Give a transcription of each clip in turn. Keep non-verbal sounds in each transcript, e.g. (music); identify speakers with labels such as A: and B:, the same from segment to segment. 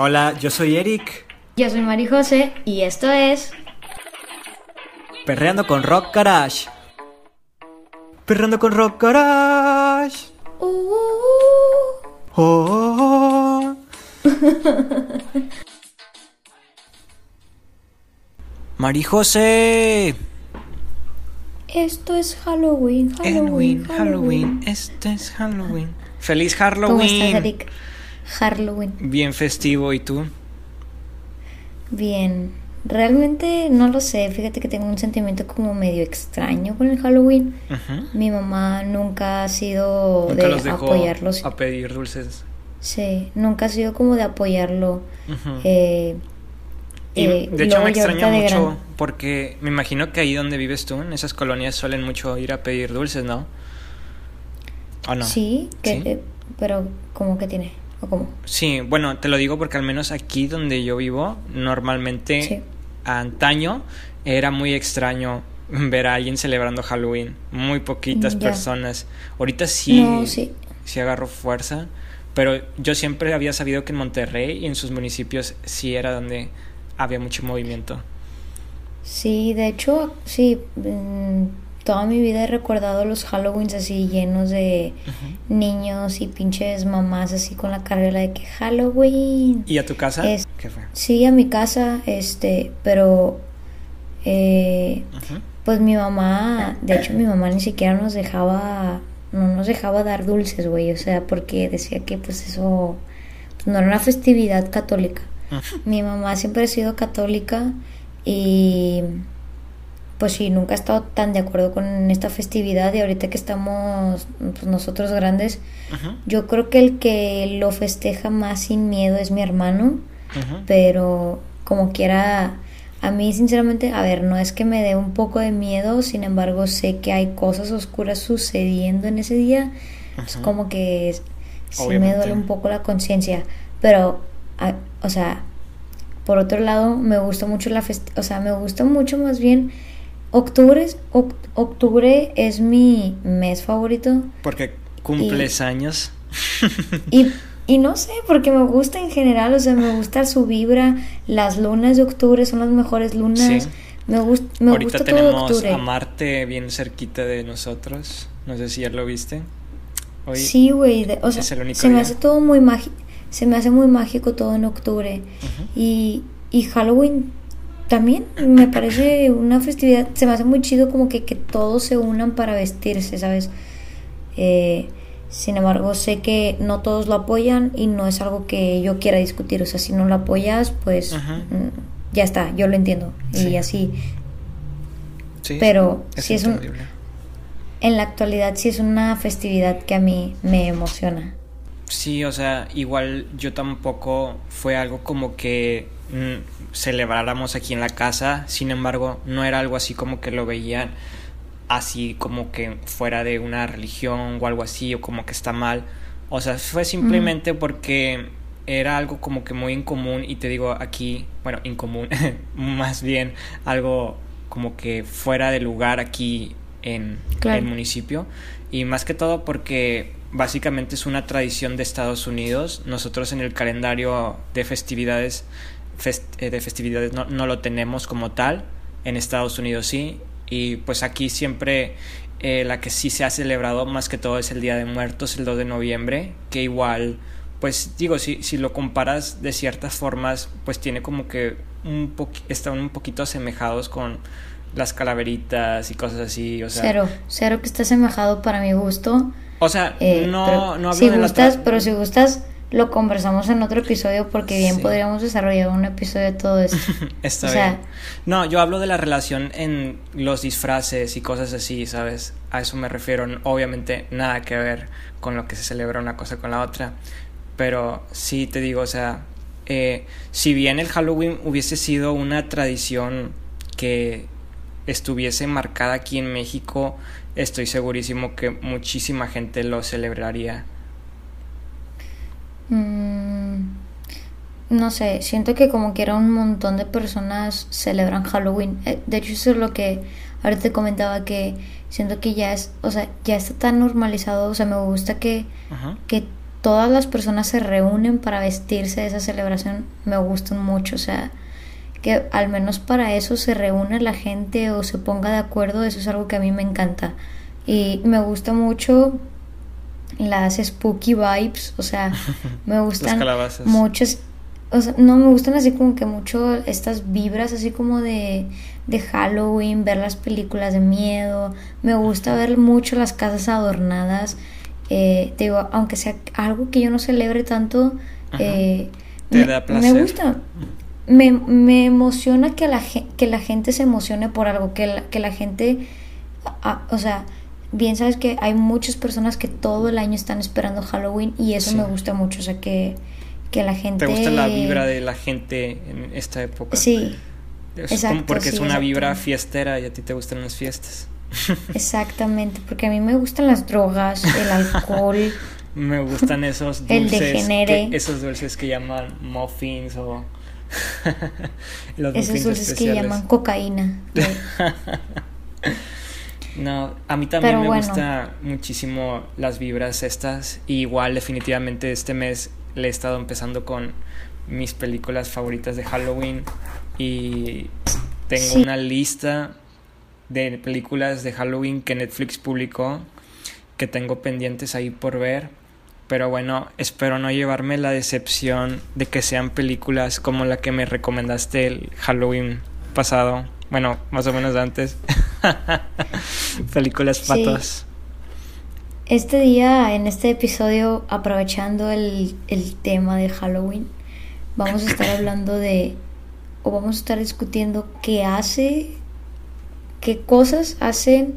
A: Hola, yo soy Eric.
B: Yo soy Mari José y esto es
A: Perreando con Rock Garage. Perreando con Rock Garage.
B: Uh, uh, uh.
A: Oh, oh, oh. Mari José.
B: Esto es Halloween,
A: Halloween,
B: Halloween,
A: Halloween. Este es Halloween. Feliz
B: ¿Cómo
A: Halloween.
B: estás, Eric? Halloween.
A: Bien festivo, ¿y tú?
B: Bien. Realmente no lo sé. Fíjate que tengo un sentimiento como medio extraño con el Halloween. Mi mamá nunca ha sido
A: Nunca
B: de
A: los dejó
B: apoyarlos.
A: a pedir dulces.
B: Sí, nunca ha sido como de apoyarlo. Eh,
A: Y
B: eh,
A: de hecho me extraña mucho
B: gran-
A: porque me imagino que ahí donde vives tú, en esas colonias suelen mucho ir a pedir dulces, ¿no? ¿O no?
B: Sí, que,
A: ¿Sí?
B: eh, pero ¿cómo que tiene? ¿O cómo?
A: Sí, bueno, te lo digo porque al menos aquí donde yo vivo, normalmente
B: Sí.
A: antaño era muy extraño ver a alguien celebrando Halloween. Muy poquitas
B: Ya.
A: personas. Ahorita sí,
B: No, sí.
A: sí agarró fuerza, pero yo siempre había sabido que en Monterrey y en sus municipios sí era donde había mucho movimiento.
B: Sí, de hecho, sí, mm, toda mi vida he recordado los Halloweens así llenos de niños y pinches mamás así con la carrera de que Halloween.
A: ¿Y a tu casa?
B: Es-
A: ¿Qué fue?
B: Sí, a mi casa, este, pero eh, pues mi mamá, de hecho mi mamá ni siquiera nos dejaba, no nos dejaba dar dulces, güey, o sea, porque decía que pues eso pues, no era una festividad católica. Mi mamá siempre ha sido católica y pues sí, nunca ha estado tan de acuerdo con esta festividad y ahorita que estamos pues, nosotros grandes, yo creo que el que lo festeja más sin miedo es mi hermano, pero como quiera, a mí sinceramente, a ver, no es que me dé un poco de miedo, sin embargo sé que hay cosas oscuras sucediendo en ese día, es
A: Ujú.
B: como que sí me duele un poco la conciencia, pero, a- o sea, por otro lado, me gusta mucho la fest o sea, me gusta mucho más bien octubre, es- oc- octubre es mi mes favorito
A: Porque cumples años. (laughs)
B: y, y no sé, porque me gusta en general, o sea, me gusta su vibra, las lunas de octubre son las mejores lunas,
A: Sí.
B: me, gust- me
A: Ahorita
B: gusta todo
A: tenemos
B: octubre.
A: a Marte bien cerquita de nosotros. No sé si ya lo viste. Hoy
B: Sí, güey, o sea, se me
A: día.
B: hace todo muy mágico, se me hace muy mágico todo en octubre.
A: Ujú.
B: Y, y Halloween también me parece una festividad, se me hace muy chido como que, que todos se unan para vestirse, ¿sabes? Eh, sin embargo, sé que no todos lo apoyan y no es algo que yo quiera discutir, o sea, si no lo apoyas, pues
A: Ajá.
B: mm, ya está, yo lo entiendo. Y
A: Sí.
B: así,
A: Sí,
B: pero
A: es
B: sí es un- en la actualidad sí es una festividad que a mí me emociona.
A: Sí, o sea, igual yo tampoco fue algo como que mm, celebráramos aquí en la casa, sin embargo, no era algo así como que lo veían así como que fuera de una religión o algo así, o como que está mal. O sea, fue simplemente porque era algo como que muy incomún y te digo aquí, bueno, incomún, (laughs) más bien algo como que fuera de lugar aquí en
B: Claro.
A: el municipio y más que todo porque básicamente es una tradición de Estados Unidos. Nosotros en el calendario de festividades fest- eh, de festividades no, no lo tenemos como tal. En Estados Unidos sí. Y pues aquí siempre eh, la que sí se ha celebrado más que todo es el Día de Muertos, el 2 de noviembre, que igual, pues digo, si, si lo comparas de ciertas formas, pues tiene como que un están un poquito asemejados con las calaveritas y cosas así, o sea,
B: cero, cero que está asemejado para mi gusto.
A: o sea,
B: Eh,
A: no,
B: pero
A: no hablo
B: si
A: de
B: gustas, pero si gustas, lo conversamos en otro episodio porque bien
A: Sí.
B: podríamos desarrollar un episodio de todo esto. (laughs)
A: Está
B: o sea-
A: bien. No, yo hablo de la relación en los disfraces y cosas así, ¿sabes? A eso me refiero. Obviamente nada que ver con lo que se celebra una cosa con la otra. Pero sí te digo, o sea, eh, si bien el Halloween hubiese sido una tradición que estuviese marcada aquí en México, estoy segurísimo que muchísima gente lo celebraría.
B: Mm, no sé, siento que como quiera un montón de personas celebran Halloween. Eh, De hecho, eso es lo que ahorita te comentaba que siento que ya es, o sea, ya está tan normalizado, o sea, me gusta que,
A: Ajá.
B: que todas las personas se reúnen para vestirse de esa celebración me gustan mucho, o sea, que al menos para eso se reúne la gente o se ponga de acuerdo, eso es algo que a mí me encanta. Y me gusta mucho las spooky vibes, o sea, (laughs) me gustan muchas, o sea, no me gustan así como que mucho estas vibras así como de, de Halloween, ver las películas de miedo, me gusta ver mucho las casas adornadas, eh, te digo, aunque sea algo que yo no celebre tanto, eh, me, me, gusta. Me, me, emociona que la, que la gente se emocione por algo, que la, que la gente, o sea, bien sabes que hay muchas personas que todo el año están esperando Halloween y eso me gusta mucho, o sea, que, que la gente...
A: ¿Te gusta la vibra de la gente en esta época?
B: Sí.
A: exacto, porque es una vibra fiestera y a ti te gustan las fiestas. (laughs)
B: Exactamente, porque a mí me gustan las drogas, el alcohol. (laughs)
A: me gustan esos
B: dulces. El.
A: Que, esos dulces que llaman muffins o. (laughs)
B: los esos dulces que llaman cocaína.
A: no, a mí también me gusta muchísimo las vibras estas. Y igual, definitivamente, este mes le he estado empezando con mis películas favoritas de Halloween. Y tengo una lista de películas de Halloween que Netflix publicó que tengo pendientes ahí por ver. Pero bueno, espero no llevarme la decepción de que sean películas como la que me recomendaste el Halloween pasado. Bueno, más o menos antes. (laughs) películas patos.
B: Este día, en este episodio, aprovechando el, el tema de Halloween, vamos a estar hablando de, o vamos a estar discutiendo qué hace qué cosas hacen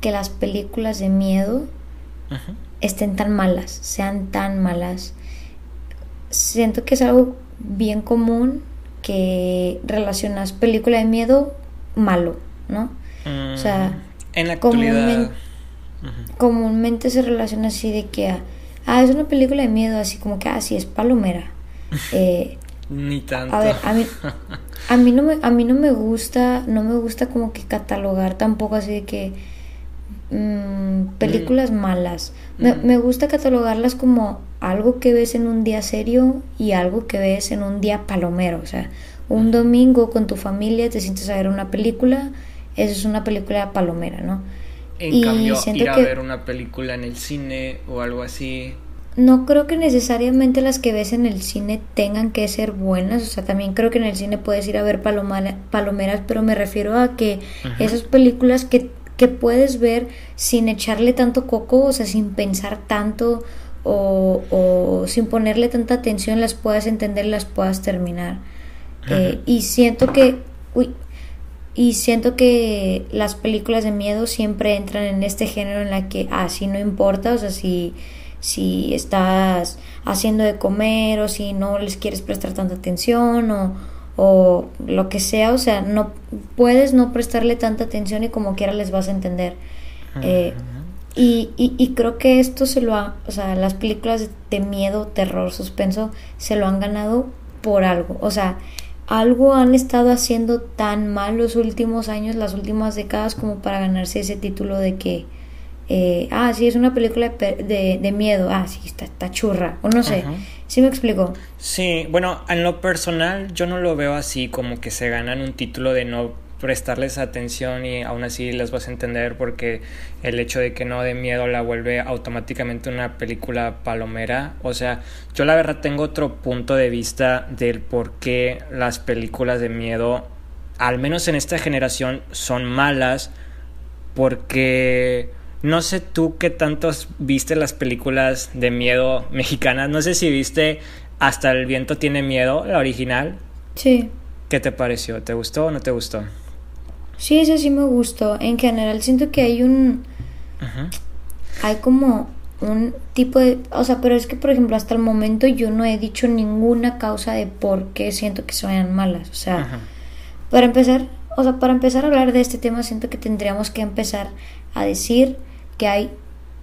B: que las películas de miedo estén tan malas, sean tan malas. Siento que es algo bien común que relacionas película de miedo malo, ¿no? o sea,
A: mm, en la
B: comúnmente, se relaciona así de que ah, es una película de miedo, así como que así ah, es palomera. (laughs) Eh,
A: Ni tanto.
B: A ver, a mí, a mí no me, a mí no me gusta, no me gusta como que catalogar tampoco así de que mm, películas mm. malas. Me, me, gusta catalogarlas como algo que ves en un día serio y algo que ves en un día palomero. O sea, un domingo con tu familia te sientes a ver una película, eso es una película palomera, ¿no?
A: En y cambio, ir a ver una película en el cine o algo así
B: no creo que necesariamente las que ves en el cine tengan que ser buenas, o sea, también creo que en el cine puedes ir a ver palomeras, pero me refiero a que esas películas que, que puedes ver sin echarle tanto coco, o sea, sin pensar tanto o, o sin ponerle tanta atención, las puedas entender las puedas terminar. Eh, y siento que, uy, y siento que las películas de miedo siempre entran en este género en la que, ah, si no importa, o sea, si si estás haciendo de comer o si no les quieres prestar tanta atención o, o lo que sea, o sea, no puedes no prestarle tanta atención y como quiera les vas a entender. Eh, y, y, y, creo que esto se lo ha, o sea, las películas de miedo, terror, suspenso, se lo han ganado por algo. O sea, algo han estado haciendo tan mal los últimos años, las últimas décadas, como para ganarse ese título de que eh, ah, sí, es una película de, de, miedo, ah, sí, está, está, churra, o no sé, ¿sí me explico?
A: Sí, bueno, en lo personal yo no lo veo así como que se ganan un título de no prestarles atención y aún así les vas a entender porque el hecho de que no de miedo la vuelve automáticamente una película palomera. O sea, yo la verdad tengo otro punto de vista del por qué las películas de miedo, al menos en esta generación, son malas porque no sé tú qué tantos viste las películas de miedo mexicanas. No sé si viste Hasta el viento tiene miedo, la original.
B: Sí.
A: ¿Qué te pareció? ¿Te gustó o no te gustó?
B: Sí, ese sí me gustó. En general siento que hay un... Hay como un tipo de... O sea, pero es que, por ejemplo, hasta el momento yo no he dicho ninguna causa de por qué siento que sean malas. O sea, para empezar, o sea, para empezar a hablar de este tema siento que tendríamos que empezar a decir que hay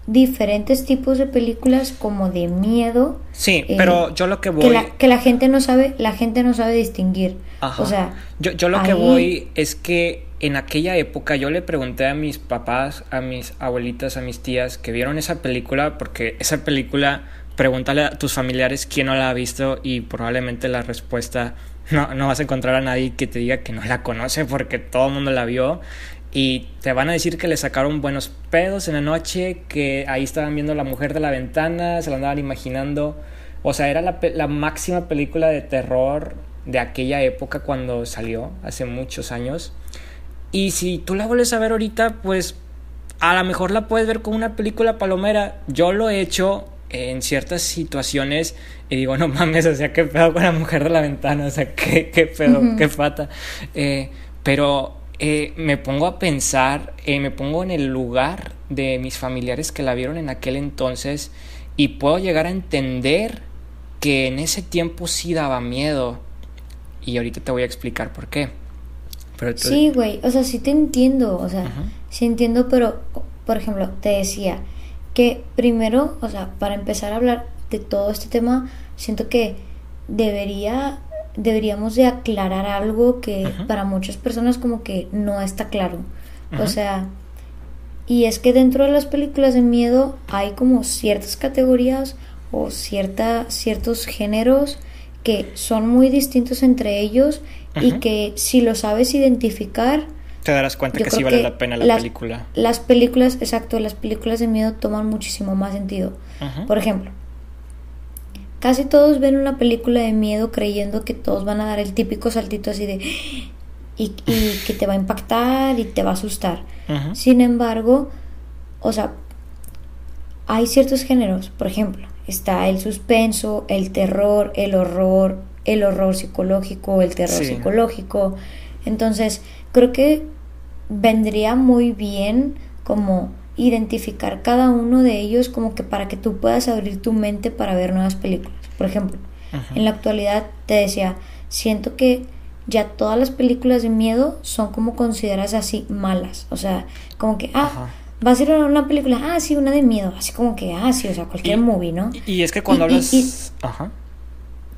B: diferentes tipos de películas como de miedo.
A: Sí, eh, pero yo lo que voy...
B: Que la, que la, gente no sabe, la gente no sabe distinguir. O sea...
A: Yo, yo lo que voy es que en aquella época yo le pregunté a mis papás, a mis abuelitas, a mis tías que vieron esa película, porque esa película pregúntale a tus familiares quién no la ha visto y probablemente la respuesta no, no vas a encontrar a nadie que te diga que no la conoce porque todo el mundo la vio y te van a decir que le sacaron buenos pedos en la noche, que ahí estaban viendo la mujer de la ventana, se la andaban imaginando. O sea, era la, la máxima película de terror de aquella época cuando salió, hace muchos años. Y si tú la vuelves a ver ahorita, pues a lo mejor la puedes ver como una película palomera. Yo lo he hecho en ciertas situaciones y digo, no mames, o sea, qué pedo con la mujer de la ventana, o sea, qué, qué pedo, qué pata. Eh, pero eh, me pongo a pensar, eh, me pongo en el lugar de mis familiares que la vieron en aquel entonces y puedo llegar a entender que en ese tiempo sí daba miedo. Y ahorita te voy a explicar por qué.
B: Pero Sí, güey, o sea, sí te entiendo, o sea, sí entiendo, pero, por ejemplo, te decía que primero, o sea, para empezar a hablar de todo este tema, siento que debería deberíamos de aclarar algo que para muchas personas como que no está claro. O sea, y es que dentro de las películas de miedo hay como ciertas categorías o cierta, ciertos géneros que son muy distintos entre ellos y que si lo sabes identificar
A: te darás cuenta que sí vale la pena la película.
B: Las películas, exacto, las películas de miedo toman muchísimo más sentido. Por ejemplo, Casi todos ven una película de miedo creyendo que todos van a dar el típico saltito así de... Y, que te va a impactar y te va a asustar. Sin embargo, o sea, hay ciertos géneros, por ejemplo, está el suspenso, el terror, el horror, el horror psicológico, el terror psicológico. Entonces, creo que vendría muy bien como identificar cada uno de ellos como que para que tú puedas abrir tu mente para ver nuevas películas. Por ejemplo, en la actualidad te decía, siento que ya todas las películas de miedo son como consideradas así malas. O sea, como que, ah, va a ser una película, ah, sí, una de miedo. Así como que, ah, sí, o sea, cualquier movie, ¿no?
A: Y, es que cuando hablas... Ajá.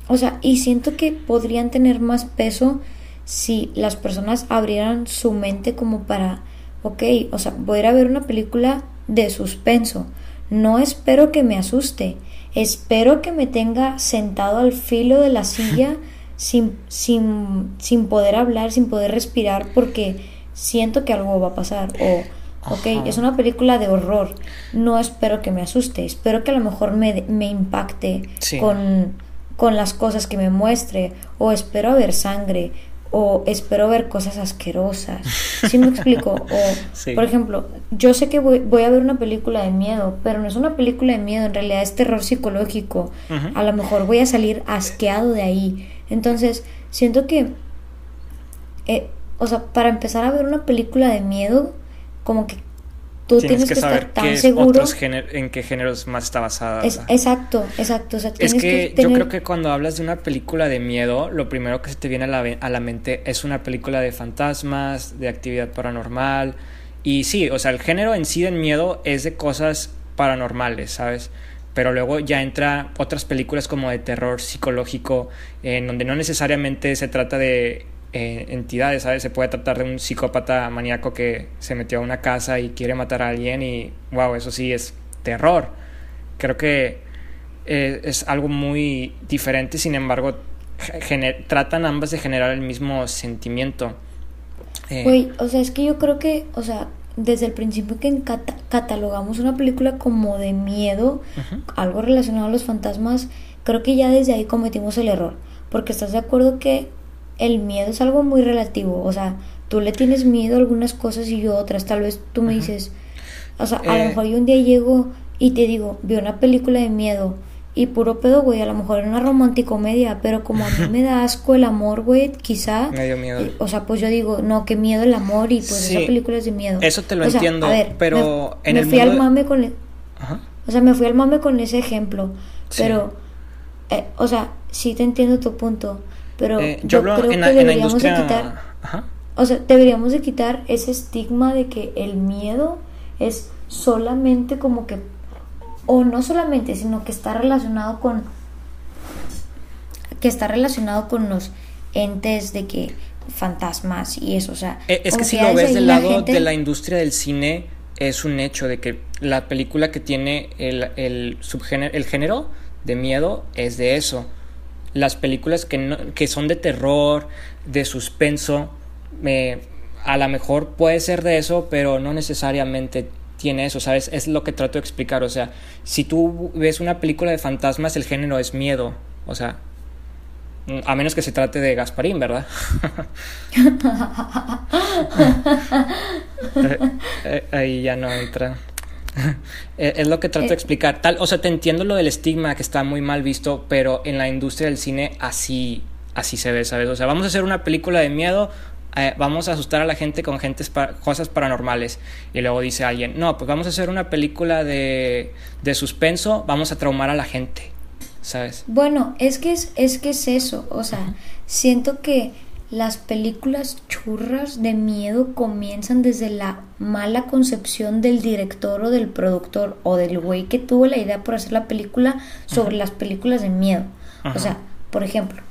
B: O sea, y siento que podrían tener más peso si las personas abrieran su mente como para ok, o sea, voy a ir a ver una película de suspenso. No espero que me asuste, espero que me tenga sentado al filo de la silla (laughs) sin, sin, sin poder hablar, sin poder respirar, porque siento que algo va a pasar. O, ok, es una película de horror, no espero que me asuste, espero que a lo mejor me, me impacte con, con las cosas que me muestre, o espero ver sangre, o espero ver cosas asquerosas. ¿Sí me explico? (laughs) O, por ejemplo, yo sé que voy, voy, a ver una película de miedo, pero no es una película de miedo, en realidad es terror psicológico. A lo mejor voy a salir asqueado de ahí. Entonces, siento que, eh, o sea, para empezar a ver una película de miedo, como que tú tienes, que, saber estar tan seguro
A: en qué géneros más está basada.
B: exacto, exacto.
A: es que, yo creo que cuando hablas de una película de miedo, lo primero que se te viene a la, a la mente es una película de fantasmas, de actividad paranormal. Y sí, o sea, el género en sí del miedo es de cosas paranormales, ¿sabes? Pero luego ya entra otras películas como de terror psicológico, en donde no necesariamente se trata de eh, entidades, ¿sabes? Se puede tratar de un psicópata maníaco que se metió a una casa y quiere matar a alguien y, wow, eso sí es terror. Creo que eh, es algo muy diferente, sin embargo, tratan ambas de generar el mismo sentimiento.
B: Eh, o sea, es que yo creo que, o sea, desde el principio que catalogamos una película como de miedo, algo relacionado a los fantasmas, creo que ya desde ahí cometimos el error. Porque estás de acuerdo que el miedo es algo muy relativo. O sea, tú le tienes miedo a algunas cosas y yo otras. Tal vez tú me dices, o sea, a lo eh. mejor yo un día llego y te digo, vi una película de miedo y puro pedo, güey, a lo mejor era una romanticomedia, pero como a mí me da asco el amor, güey, quizá...
A: Me dio miedo.
B: o sea, pues yo digo, no, qué miedo el amor y pues esa película es de miedo.
A: Eso te lo entiendo, pero
B: me, en me fui al mame con... E o sea, me fui al mame con ese ejemplo, pero, eh, o sea, sí te entiendo tu punto, pero eh, yo, creo que deberíamos de quitar, o sea, deberíamos de quitar ese estigma de que el miedo es solamente como que, o no solamente, sino que está relacionado con, que está relacionado con los entes de que fantasmas y eso, o sea,
A: eh, es que si lo ves del lado de la industria del cine es un hecho de que la película que tiene el, el subgénero, el género de miedo es de eso. Las películas que, no, que son de terror, de suspenso, me a lo mejor puede ser de eso, pero no necesariamente tiene eso, ¿sabes? Es lo que trato de explicar, o sea, si tú ves una película de fantasmas, el género es miedo, o sea, a menos que se trate de Gasparín, ¿verdad? (laughs) (laughs) Eh, eh, ahí ya no entra. (laughs) Eh, es lo que trato de explicar. Tal, o sea, te entiendo lo del estigma que está muy mal visto, pero en la industria del cine así, así se ve, ¿sabes? O sea, vamos a hacer una película de miedo, eh, vamos a asustar a la gente con gentes cosas paranormales. Y luego dice alguien, no, pues vamos a hacer una película de, de suspenso, vamos a traumar a la gente, ¿sabes?
B: Bueno, es que es, es que es eso, o sea, siento que las películas churras de miedo comienzan desde la mala concepción del director o del productor o del güey que tuvo la idea por hacer la película sobre las películas de miedo. O sea, por ejemplo,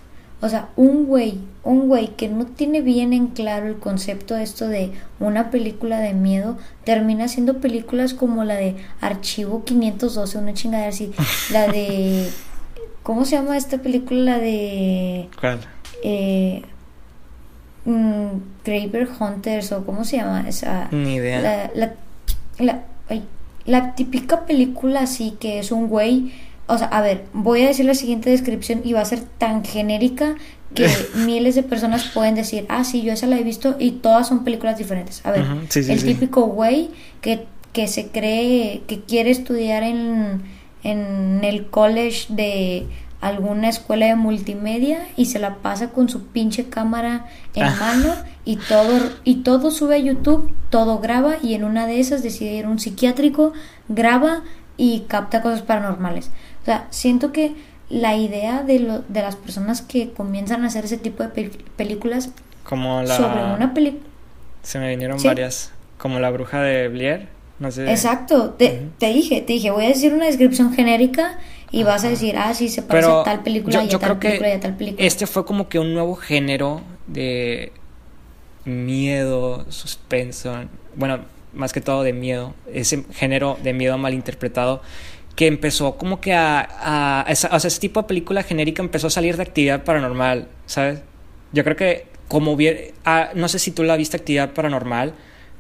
B: o sea, un güey, un güey que no tiene bien en claro el concepto de esto de una película de miedo, termina haciendo películas como la de Archivo 512, una chingadera así, (laughs) la de... ¿Cómo se llama esta película? La de...
A: ¿Cuál?
B: Eh, mm, Graver Hunters o cómo se llama esa...
A: Ni idea.
B: La, la, la, ay, la típica película así que es un güey o sea, a ver, voy a decir la siguiente descripción y va a ser tan genérica que (laughs) miles de personas pueden decir, ah, sí, yo esa la he visto y todas son películas diferentes. A ver, el típico güey que, que se cree que quiere estudiar en, en el college de alguna escuela de multimedia y se la pasa con su pinche cámara en ah. mano y todo y todo sube a YouTube, todo graba y en una de esas decide ir a un psiquiátrico, graba y capta cosas paranormales. O sea, siento que la idea de, lo, de las personas que comienzan a hacer ese tipo de películas
A: como la...
B: sobre una película...
A: Se me vinieron varias, como la bruja de Blair, no sé.
B: Exacto, te, te, dije, te dije, voy a decir una descripción genérica y vas a decir, ah, sí, se parece a tal película y a tal película y a tal película.
A: Este fue como que un nuevo género de miedo, suspenso, bueno, más que todo de miedo, ese género de miedo mal interpretado que empezó como que a, o sea, ese tipo de película genérica empezó a salir de actividad paranormal, ¿sabes? Yo creo que como bien, ah, no sé si tú la viste actividad paranormal,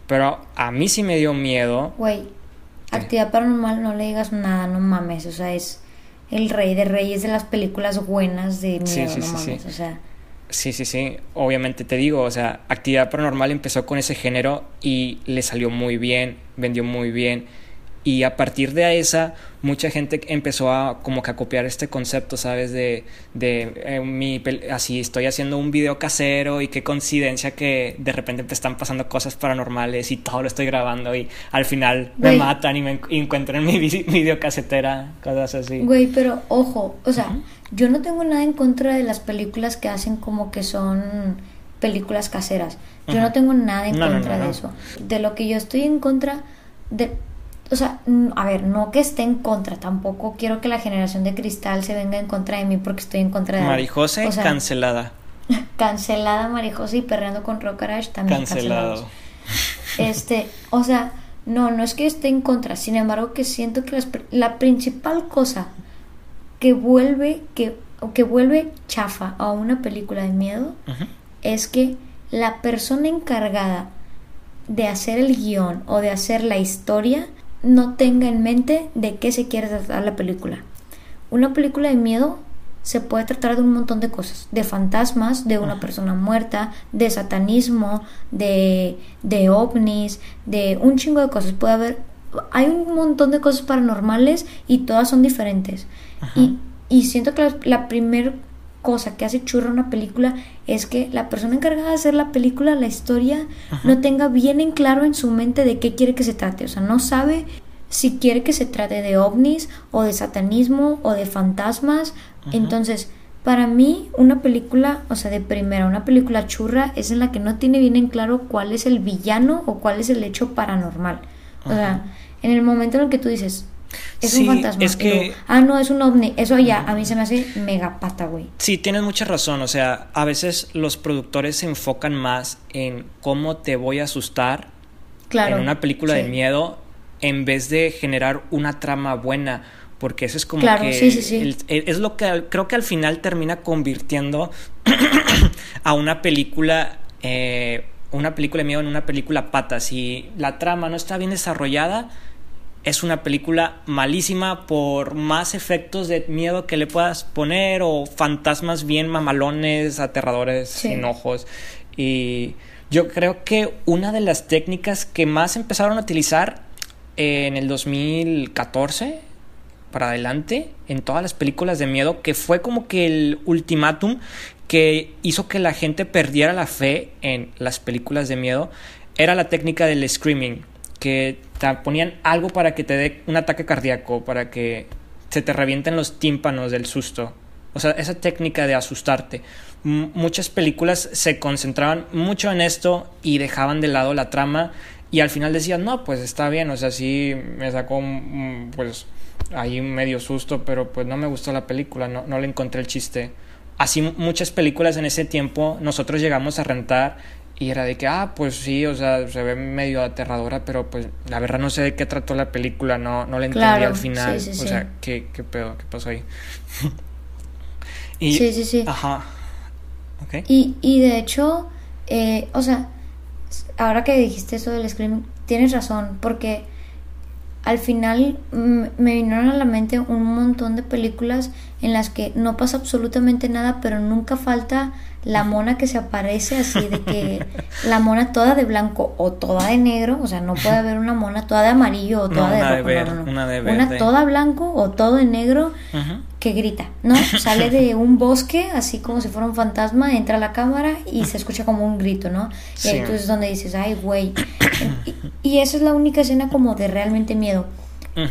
A: pero a mí sí me dio miedo.
B: Güey, actividad paranormal no le digas nada, no mames, o sea, es el rey de reyes de las películas buenas de miedo, no mames, o sea.
A: Sí, sí, sí, obviamente te digo, o sea, actividad paranormal empezó con ese género y le salió muy bien, vendió muy bien y a partir de esa, mucha gente empezó a como que a copiar este concepto, ¿sabes? De, de eh, mi, así estoy haciendo un video casero y qué coincidencia que de repente te están pasando cosas paranormales y todo lo estoy grabando y al final me matan y me encuentran mi video casetera, cosas así.
B: Güey, pero ojo, o sea, yo no tengo nada en contra de las películas que hacen como que son películas caseras. Yo no tengo nada en contra de eso. De lo que yo estoy en contra de o sea, a ver, no que esté en contra, tampoco quiero que la generación de cristal se venga en contra de mí porque estoy en contra de
A: Marijose cancelada. (laughs)
B: cancelada Marijose y perreando con Rockarash también cancelado. Este, o sea, no, no es que esté en contra, sin embargo que siento que la principal cosa que vuelve que que vuelve chafa a una película de miedo es que la persona encargada de hacer el guion o de hacer la historia no tenga en mente de qué se quiere tratar la película. Una película de miedo se puede tratar de un montón de cosas, de fantasmas, de una persona muerta, de satanismo, de, de ovnis, de un chingo de cosas. Puede haber, hay un montón de cosas paranormales y todas son diferentes. Y, y, siento que la, la primera cosa que hace churro una película es que la persona encargada de hacer la película, la historia, no tenga bien en claro en su mente de qué quiere que se trate. O sea, no sabe si quiere que se trate de ovnis o de satanismo o de fantasmas. Entonces, para mí, una película, o sea, de primera, una película churra es en la que no tiene bien en claro cuál es el villano o cuál es el hecho paranormal. O sea, en el momento en el que tú dices, es un fantasma.
A: Es que...
B: ah, no, es un ovni. Eso ya a mí se me hace mega pata, güey.
A: Sí, tienes mucha razón. O sea, a veces los productores se enfocan más en cómo te voy a asustar en una película de miedo en vez de generar una trama buena. porque eso es como
B: Claro,
A: que
B: sí, sí,
A: el- el- es lo que creo que al final termina convirtiendo (coughs) a una película eh, una película de miedo en una película pata si la trama no está bien desarrollada es una película malísima por más efectos de miedo que le puedas poner o fantasmas bien mamalones, aterradores,
B: Sí.
A: sin ojos. Y yo creo que una de las técnicas que más empezaron a utilizar en el 2014 para adelante en todas las películas de miedo, que fue como que el ultimátum que hizo que la gente perdiera la fe en las películas de miedo, era la técnica del screaming, que te ponían algo para que te dé un ataque cardíaco, para que se te revienten los tímpanos del susto. O sea, esa técnica de asustarte. Muchas películas se concentraban mucho en esto y dejaban de lado la trama y al final decían, no, pues está bien, o sea, sí me sacó mm, pues ahí medio susto, pero pues no me gustó la película, no, no le encontré el chiste. Así muchas películas en ese tiempo nosotros llegamos a rentar y era de que, ah, pues sí, o sea, se ve medio aterradora, pero pues la verdad no sé de qué trató la película, no, no la entendí
B: Claro,
A: al final.
B: sí, sí,
A: o sea, ¿qué, ¿qué pedo? ¿Qué pasó ahí? (laughs) y,
B: Sí, sí, sí.
A: Ajá. Ok.
B: Y, y de hecho, eh, o sea, ahora que dijiste eso del screaming, tienes razón, porque al final mm, me vinieron a la mente un montón de películas en las que no pasa absolutamente nada, pero nunca falta la mona que se aparece así de que (laughs) la mona toda de blanco o toda de negro, o sea, no puede haber una mona toda de amarillo o
A: No,
B: toda de
A: una de
B: rojo,
A: ver-
B: no, no, no.
A: una de
B: Una
A: verde.
B: toda blanco o todo de negro. Que grita, ¿no? (laughs) Sale de un bosque, así como si fuera un fantasma, entra a la cámara y se escucha como un grito, ¿no? Y ahí
A: Sí.
B: tú es donde dices, ay, güey. Y, y esa es la única escena como de realmente miedo.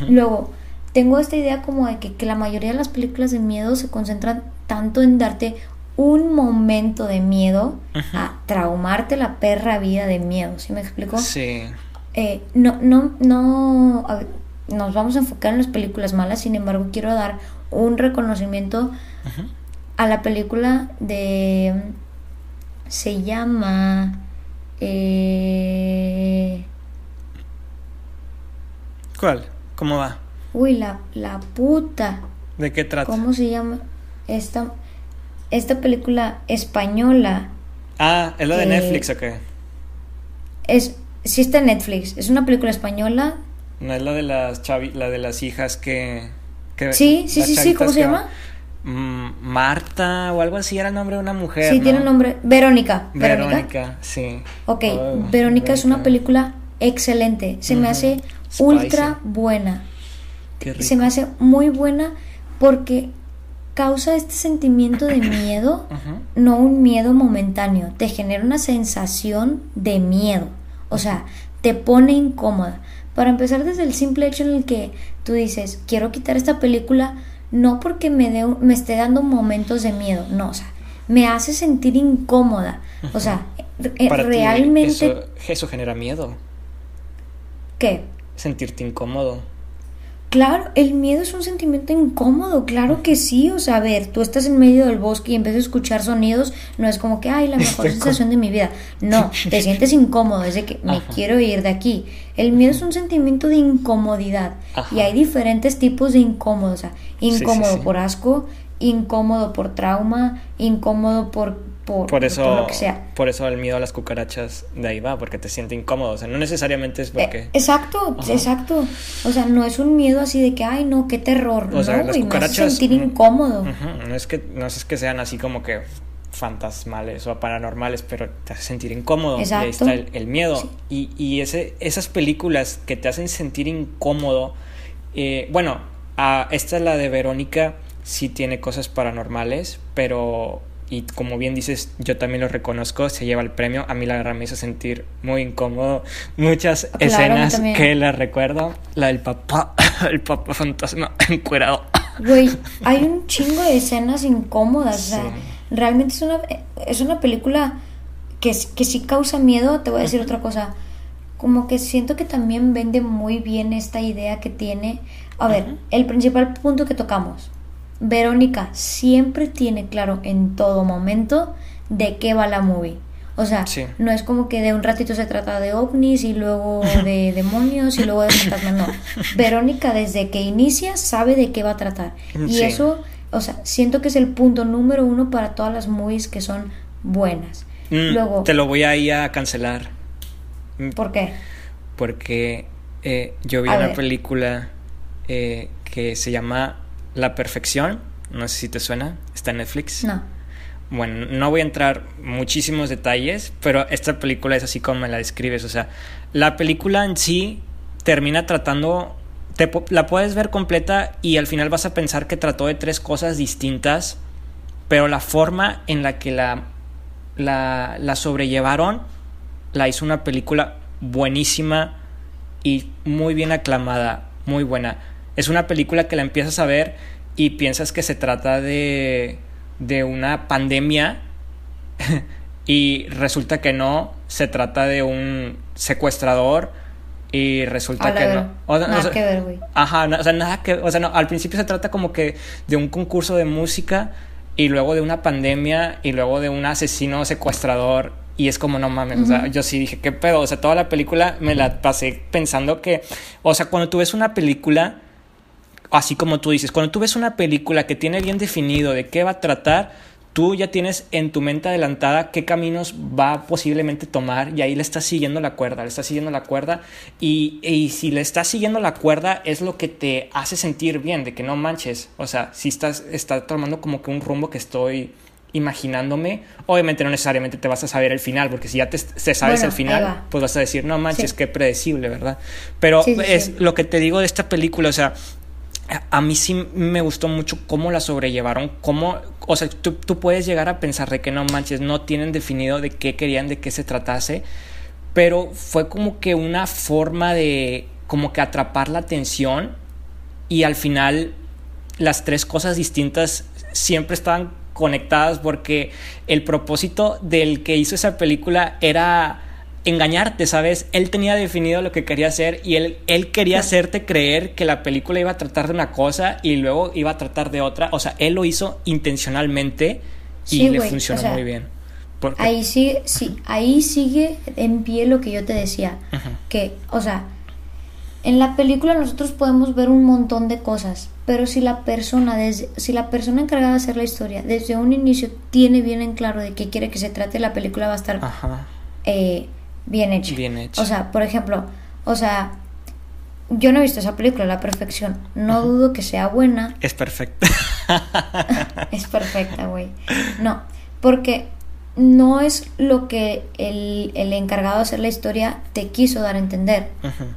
B: Luego, tengo esta idea como de que, que la mayoría de las películas de miedo se concentran tanto en darte un momento de miedo a traumarte la perra vida de miedo, ¿sí me explico?
A: Sí.
B: Eh, no, no, no, a nos vamos a enfocar en las películas malas, sin embargo quiero dar un reconocimiento a la película de, se llama, eh,
A: ¿Cuál? ¿Cómo va?
B: uy, la, la puta,
A: ¿De qué trata?
B: ¿cómo se llama? Esta, esta película española
A: Ah, ¿es la de
B: Eh,
A: Netflix o qué?
B: es, sí está en Netflix, es una película española,
A: No es la de las chavi la de las hijas que, que
B: sí, sí, sí, sí, ¿cómo se llama?
A: Mm, Marta o algo así era el nombre de una mujer.
B: Sí,
A: ¿no?
B: tiene un nombre, Verónica, Verónica.
A: Verónica, sí.
B: Ok,
A: Oh,
B: Verónica es una película excelente. Se me hace
A: Spicy.
B: ultra buena.
A: Qué rico.
B: Se me hace muy buena porque causa este sentimiento de miedo, (coughs) no un miedo momentáneo. Te genera una sensación de miedo. O sea, te pone incómoda. Para empezar desde el simple hecho en el que tú dices, quiero quitar esta película, no porque me, un- me esté dando momentos de miedo, no, o sea, me hace sentir incómoda. O sea, eh,
A: Para ti,
B: realmente...
A: eso, eso genera miedo.
B: ¿Qué?
A: Sentirte incómodo.
B: Claro, el miedo es un sentimiento incómodo, claro que sí, o sea, a ver, tú estás en medio del bosque y empiezas a escuchar sonidos, no es como que, ay, la mejor
A: Estoy
B: sensación de mi vida, no, te (laughs) sientes incómodo, es de que me
A: Ajá.
B: quiero ir de aquí. El miedo es un sentimiento de incomodidad
A: Ajá.
B: y hay diferentes tipos de incómodo, o sea,
A: sí,
B: incómodo
A: sí.
B: por asco, incómodo por trauma, incómodo por, por,
A: Por eso,
B: lo que sea.
A: por eso el miedo a las cucarachas de ahí va, porque te siente incómodo. O sea, no necesariamente es porque.
B: Eh, exacto,
A: Ajá.
B: exacto. O sea, no es un miedo así de que, ay, no, qué terror.
A: O sea,
B: no,
A: las
B: me hace
A: cucarachas,
B: sentir
A: mm,
B: incómodo.
A: Ujú, No es que no es que sean así como que fantasmales o paranormales, pero te hace sentir incómodo. Y ahí
B: Exacto.
A: está el, el miedo.
B: Sí.
A: Y, y ese, esas películas que te hacen sentir incómodo. eh, bueno, esta es la de Verónica, sí tiene cosas paranormales, pero. Y como bien dices, yo también lo reconozco, se lleva el premio. A mí la verdad me hizo sentir muy incómodo. Muchas
B: Claro,
A: escenas que la recuerdo. La del papá, (laughs) el papá fantasma (laughs) encuerado.
B: Güey, hay un chingo de escenas incómodas. O sea,
A: Sí.
B: realmente es una, es una película que, que sí causa miedo. Te voy a decir otra cosa. Como que siento que también vende muy bien esta idea que tiene. A ver, el principal punto que tocamos. Verónica siempre tiene claro en todo momento de qué va la movie. O sea,
A: Sí.
B: no es como que de un ratito se trata de ovnis y luego (laughs) de demonios y luego de fantasmas, no. Verónica desde que inicia sabe de qué va a tratar. Y
A: Sí.
B: eso, o sea, siento que es el punto número uno para todas las movies que son buenas.
A: Mm,
B: Luego,
A: Te lo voy a ir a cancelar. Mm,
B: ¿por qué?
A: Porque eh, yo vi
B: A
A: una
B: ver.
A: película eh, que se llama La Perfección. No sé si te suena. Está en Netflix.
B: No.
A: Bueno, no voy a entrar muchísimos detalles, pero esta película es así como me la describes. O sea, la película en sí termina tratando. Te, la puedes ver completa y al final vas a pensar que trató de tres cosas distintas, pero la forma en la que la, la, la sobrellevaron la hizo una película buenísima y muy bien aclamada, muy buena. Es una película que la empiezas a ver y piensas que se trata de, de una pandemia (laughs) y resulta que no, se trata de un secuestrador y resulta que
B: ver-
A: no. O sea,
B: nada
A: o sea,
B: que ver, güey.
A: Ajá, no, o sea, nada que, o sea, no, al principio se trata como que de un concurso de música y luego de una pandemia y luego de un asesino secuestrador y es como no mames, o sea, yo sí dije, ¿qué pedo? O sea, toda la película me la pasé pensando que, o sea, cuando tú ves una película, así como tú dices, cuando tú ves una película que tiene bien definido de qué va a tratar, tú ya tienes en tu mente adelantada qué caminos va posiblemente tomar y ahí le estás siguiendo la cuerda, le estás siguiendo la cuerda y, y si le estás siguiendo la cuerda es lo que te hace sentir bien, de que no manches, o sea, si estás, estás tomando como que un rumbo que estoy imaginándome, obviamente no necesariamente te vas a saber el final, porque si ya te, te sabes
B: Bueno,
A: el final, pues vas a decir, no manches,
B: Sí.
A: qué predecible, ¿verdad? Pero
B: Sí, sí,
A: es lo que te digo de esta película, o sea, a- mí sí me gustó mucho cómo la sobrellevaron, cómo, o sea, tú, tú puedes llegar a pensar de que no manches, no tienen definido de qué querían, de qué se tratase, pero fue como que una forma de como que atrapar la atención y al final las tres cosas distintas siempre estaban conectadas porque el propósito del que hizo esa película era engañarte, ¿sabes? Él tenía definido lo que quería hacer y él, él quería hacerte creer que la película iba a tratar de una cosa y luego iba a tratar de otra. O sea, él lo hizo intencionalmente y
B: Sí,
A: le funcionó
B: o sea,
A: muy bien. Porque-
B: Ahí sigue, sí, ahí sigue en pie lo que yo te decía. Que, o sea, en la película nosotros podemos ver un montón de cosas, pero si la persona, desde, si la persona encargada de hacer la historia desde un inicio tiene bien en claro de qué quiere que se trate, la película va a estar
A: Ajá.
B: eh, bien hecha.
A: Bien hecha.
B: O sea, por ejemplo, o sea, yo no he visto esa película, La Perfección. No dudo que sea buena,
A: Es perfecto. (laughs)
B: es perfecta, güey. No, porque no es lo que el, el encargado de hacer la historia te quiso dar a entender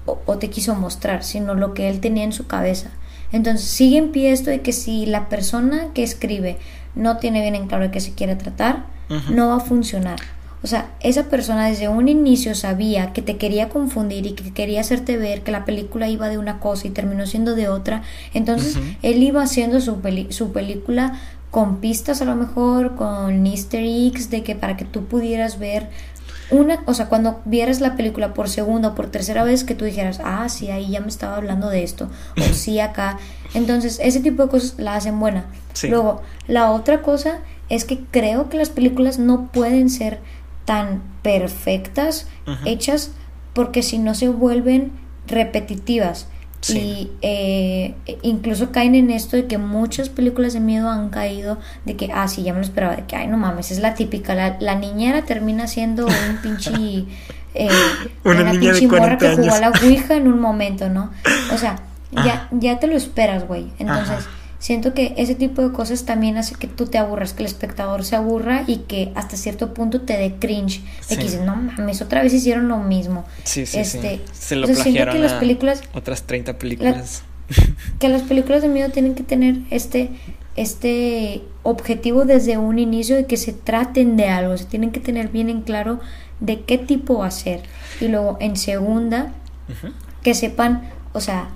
B: o, o te quiso mostrar, sino lo que él tenía en su cabeza. Entonces sigue en pie esto de que si la persona que escribe no tiene bien en claro de qué se quiere tratar, no va a funcionar. O sea, esa persona desde un inicio sabía que te quería confundir y que quería hacerte ver que la película iba de una cosa y terminó siendo de otra. Entonces, él iba haciendo su, peli- su película con pistas a lo mejor, con easter eggs, de que para que tú pudieras ver una, o sea, cuando vieras la película por segunda o por tercera vez que tú dijeras, ah, sí, ahí ya me estaba hablando de esto, o sí acá. Entonces, ese tipo de cosas la hacen buena.
A: Sí.
B: Luego, la otra cosa es que creo que las películas no pueden ser tan perfectas, hechas, porque si no se vuelven repetitivas.
A: Sí.
B: Y eh, incluso caen en esto de que muchas películas de miedo han caído de que, ah, sí, ya me lo esperaba, de que, ay, no mames, es la típica, la, la niñera termina siendo un (laughs) pinche... eh,
A: Una niña de
B: pinche morra
A: 40
B: que jugó a la Ouija en un momento, ¿no? O sea, ya,
A: Ajá.
B: ya te lo esperas, güey. Entonces,
A: Ajá.
B: Siento que ese tipo de cosas también hace que tú te aburras, que el espectador se aburra y que hasta cierto punto te dé cringe. De
A: Sí.
B: que dices, no mames, otra vez hicieron lo mismo.
A: Sí, sí,
B: Este,
A: sí. Se lo
B: siento
A: plagiaron
B: que las
A: a
B: películas
A: otras 30 películas. (laughs)
B: que las películas de miedo tienen que tener este este objetivo desde un inicio de que se traten de algo, se tienen que tener bien en claro de qué tipo va a ser. Y luego en segunda, que sepan, o sea,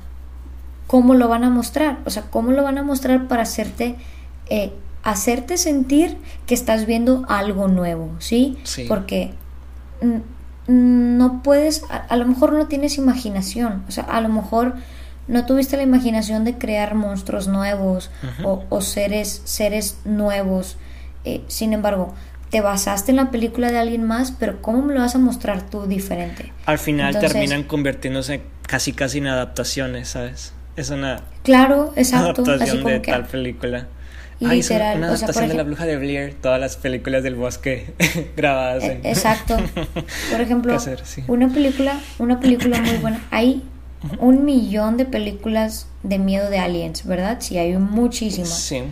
B: cómo lo van a mostrar, o sea, cómo lo van a mostrar para hacerte eh, hacerte sentir que estás viendo algo nuevo, ¿sí?
A: Sí.
B: Porque no puedes, a, a lo mejor no tienes imaginación, o sea, a lo mejor no tuviste la imaginación de crear monstruos nuevos o, o seres, seres nuevos. Eh, sin embargo, te basaste en la película de alguien más, pero ¿cómo me lo vas a mostrar tú diferente?
A: Al final
B: Entonces-
A: terminan convirtiéndose casi casi en adaptaciones, ¿sabes? Es una
B: Claro, exacto, así
A: adaptación
B: como
A: de
B: que
A: tal película. Ay,
B: literal,
A: una
B: o sea,
A: adaptación de La Bruja de Blair, todas las películas del bosque (laughs) grabadas
B: Eh,
A: en...
B: Exacto. (laughs) Por ejemplo,
A: sí.
B: una película, una película muy buena. Hay un millón de películas de miedo de aliens, ¿verdad? Sí, hay muchísimas.
A: Sí.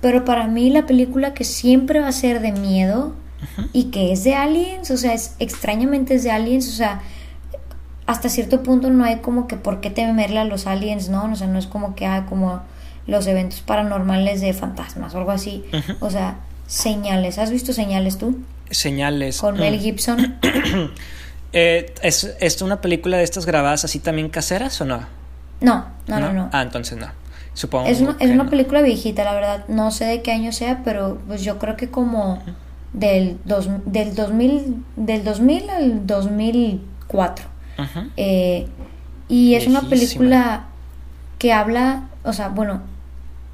B: Pero para mí la película que siempre va a ser de miedo y que es de aliens, o sea, es extrañamente es de aliens, o sea, hasta cierto punto no hay como que por qué temerle a los aliens, ¿no? O sea, no es como que hay como los eventos paranormales de fantasmas o algo así. O sea, señales. ¿Has visto señales tú?
A: Señales.
B: Con Mel
A: Mm.
B: Gibson. (coughs)
A: Eh, ¿es, ¿Es una película de estas grabadas así también caseras o no?
B: No, no, no, no.
A: Ah, entonces no. Supongo
B: Es una, es una
A: no.
B: película viejita, la verdad. No sé de qué año sea, pero pues yo creo que como del, dos, del, 2000, del 2000 al 2004. Eh, y es una película que habla, o sea, bueno,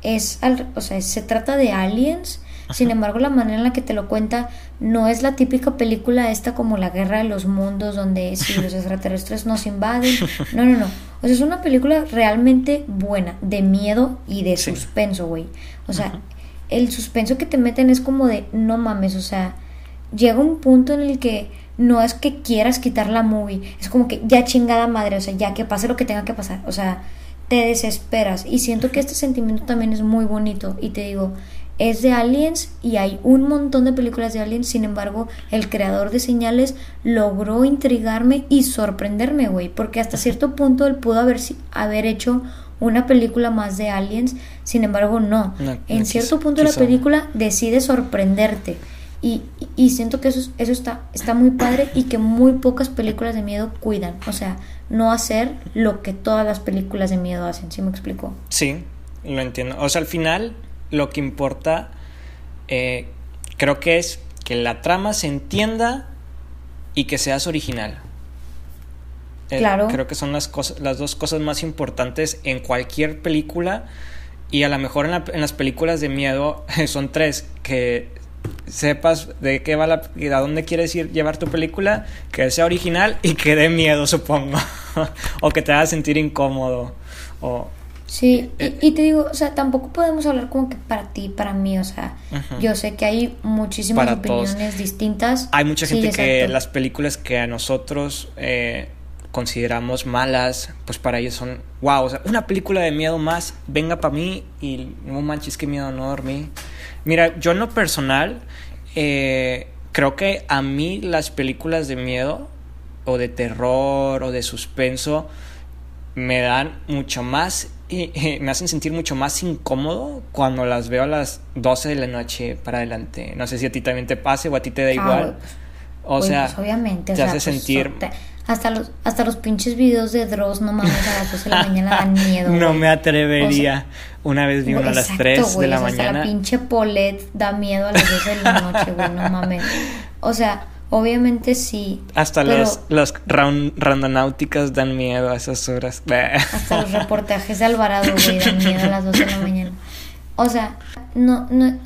B: es, al- o sea, se trata de aliens. Sin embargo, la manera en la que te lo cuenta no es la típica película esta como la guerra de los mundos donde si los (laughs) extraterrestres nos invaden. No, no, no. O sea, es una película realmente buena, de miedo y de
A: Sí.
B: suspenso, güey. O sea, el suspenso que te meten es como de no mames, o sea, llega un punto en el que no es que quieras quitar la movie, es como que ya chingada madre, o sea, ya que pase lo que tenga que pasar, o sea, te desesperas y siento que este sentimiento también es muy bonito y te digo, es de aliens y hay un montón de películas de aliens, sin embargo, el creador de señales logró intrigarme y sorprenderme, güey, porque hasta cierto punto él pudo haber, si- haber hecho una película más de aliens, sin embargo, no. En cierto punto de la película decide sorprenderte. Y, y- siento que eso, es- eso está, está muy padre y que muy pocas películas de miedo cuidan. O sea, no hacer lo que todas las películas de miedo hacen. ¿Sí me explico?
A: Sí, lo entiendo. O sea, al final lo que importa eh, creo que es que la trama se entienda y que seas original. Eh,
B: Claro.
A: Creo que son las, cosas, las dos cosas más importantes en cualquier película y a lo mejor en, la- en las películas de miedo (laughs) son tres, que sepas de qué va la, y a dónde quieres ir llevar tu película, que sea original y que dé miedo, supongo, (laughs) o que te haga sentir incómodo, o
B: Sí,
A: Eh,
B: y, y te digo, o sea, tampoco podemos hablar como que para ti, para mí, o sea, yo sé que hay muchísimas
A: Para todos.
B: opiniones distintas.
A: Hay mucha
B: Sí,
A: gente que las películas que a nosotros eh, consideramos malas, pues para ellos son, wow, o sea, una película de miedo más, venga para mí y no manches, qué miedo, no dormí. Mira, yo en lo personal, eh, creo que a mí las películas de miedo o de terror o de suspenso me dan mucho más y, me hacen sentir mucho más incómodo cuando las veo a las 12 de la noche para adelante. No sé si a ti también te pase o a ti te da
B: Ah,
A: igual.
B: güey, pues,
A: o
B: Güey,
A: sea,
B: pues, obviamente, o
A: te
B: sea,
A: hace
B: pues,
A: sentir...
B: so- te- hasta los hasta los pinches videos de Dross, no mames, a las 12 de la mañana dan miedo. (laughs)
A: no
B: güey.
A: me atrevería. Una vez vi uno a las
B: Exacto,
A: 3 de
B: güey,
A: la
B: o sea, hasta
A: mañana.
B: la pinche Paulette da miedo a las 12 de la noche, güey, no mames. O sea, obviamente sí.
A: Hasta
B: pero
A: los, los round- randonáuticas dan miedo a esas horas. (laughs)
B: Hasta los reportajes de Alvarado, güey, dan miedo a las 12 de la mañana. O sea, no, no.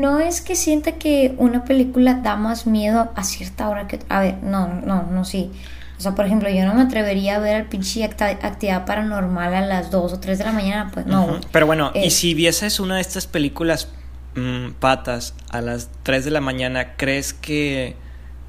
B: No es que sienta que una película da más miedo a cierta hora que. A ver, no, no, no, sí. O sea, por ejemplo, yo no me atrevería a ver al pinche actividad paranormal a las 2 o 3 de la mañana, pues no.
A: Pero bueno, y
B: Eh,
A: si vieses una de estas películas mm, patas a las 3 de la mañana, ¿crees que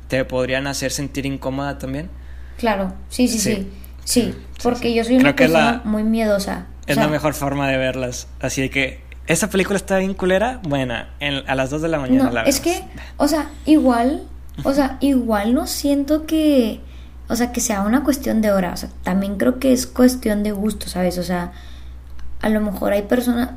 A: te podrían hacer sentir incómoda también?
B: Claro, sí, sí, sí.
A: Sí.
B: Porque yo soy una
A: Creo
B: persona
A: la-
B: muy miedosa. O
A: Es
B: sea,
A: la mejor forma de verlas. Así que, ¿esta película está bien culera? Buena, en- a las 2 de la mañana
B: No,
A: la
B: es
A: vemos.
B: que, o sea, igual, o sea, (laughs) igual no siento que, o sea, que sea una cuestión de hora, o sea, también creo que es cuestión de gusto, ¿sabes? O sea, a lo mejor hay personas,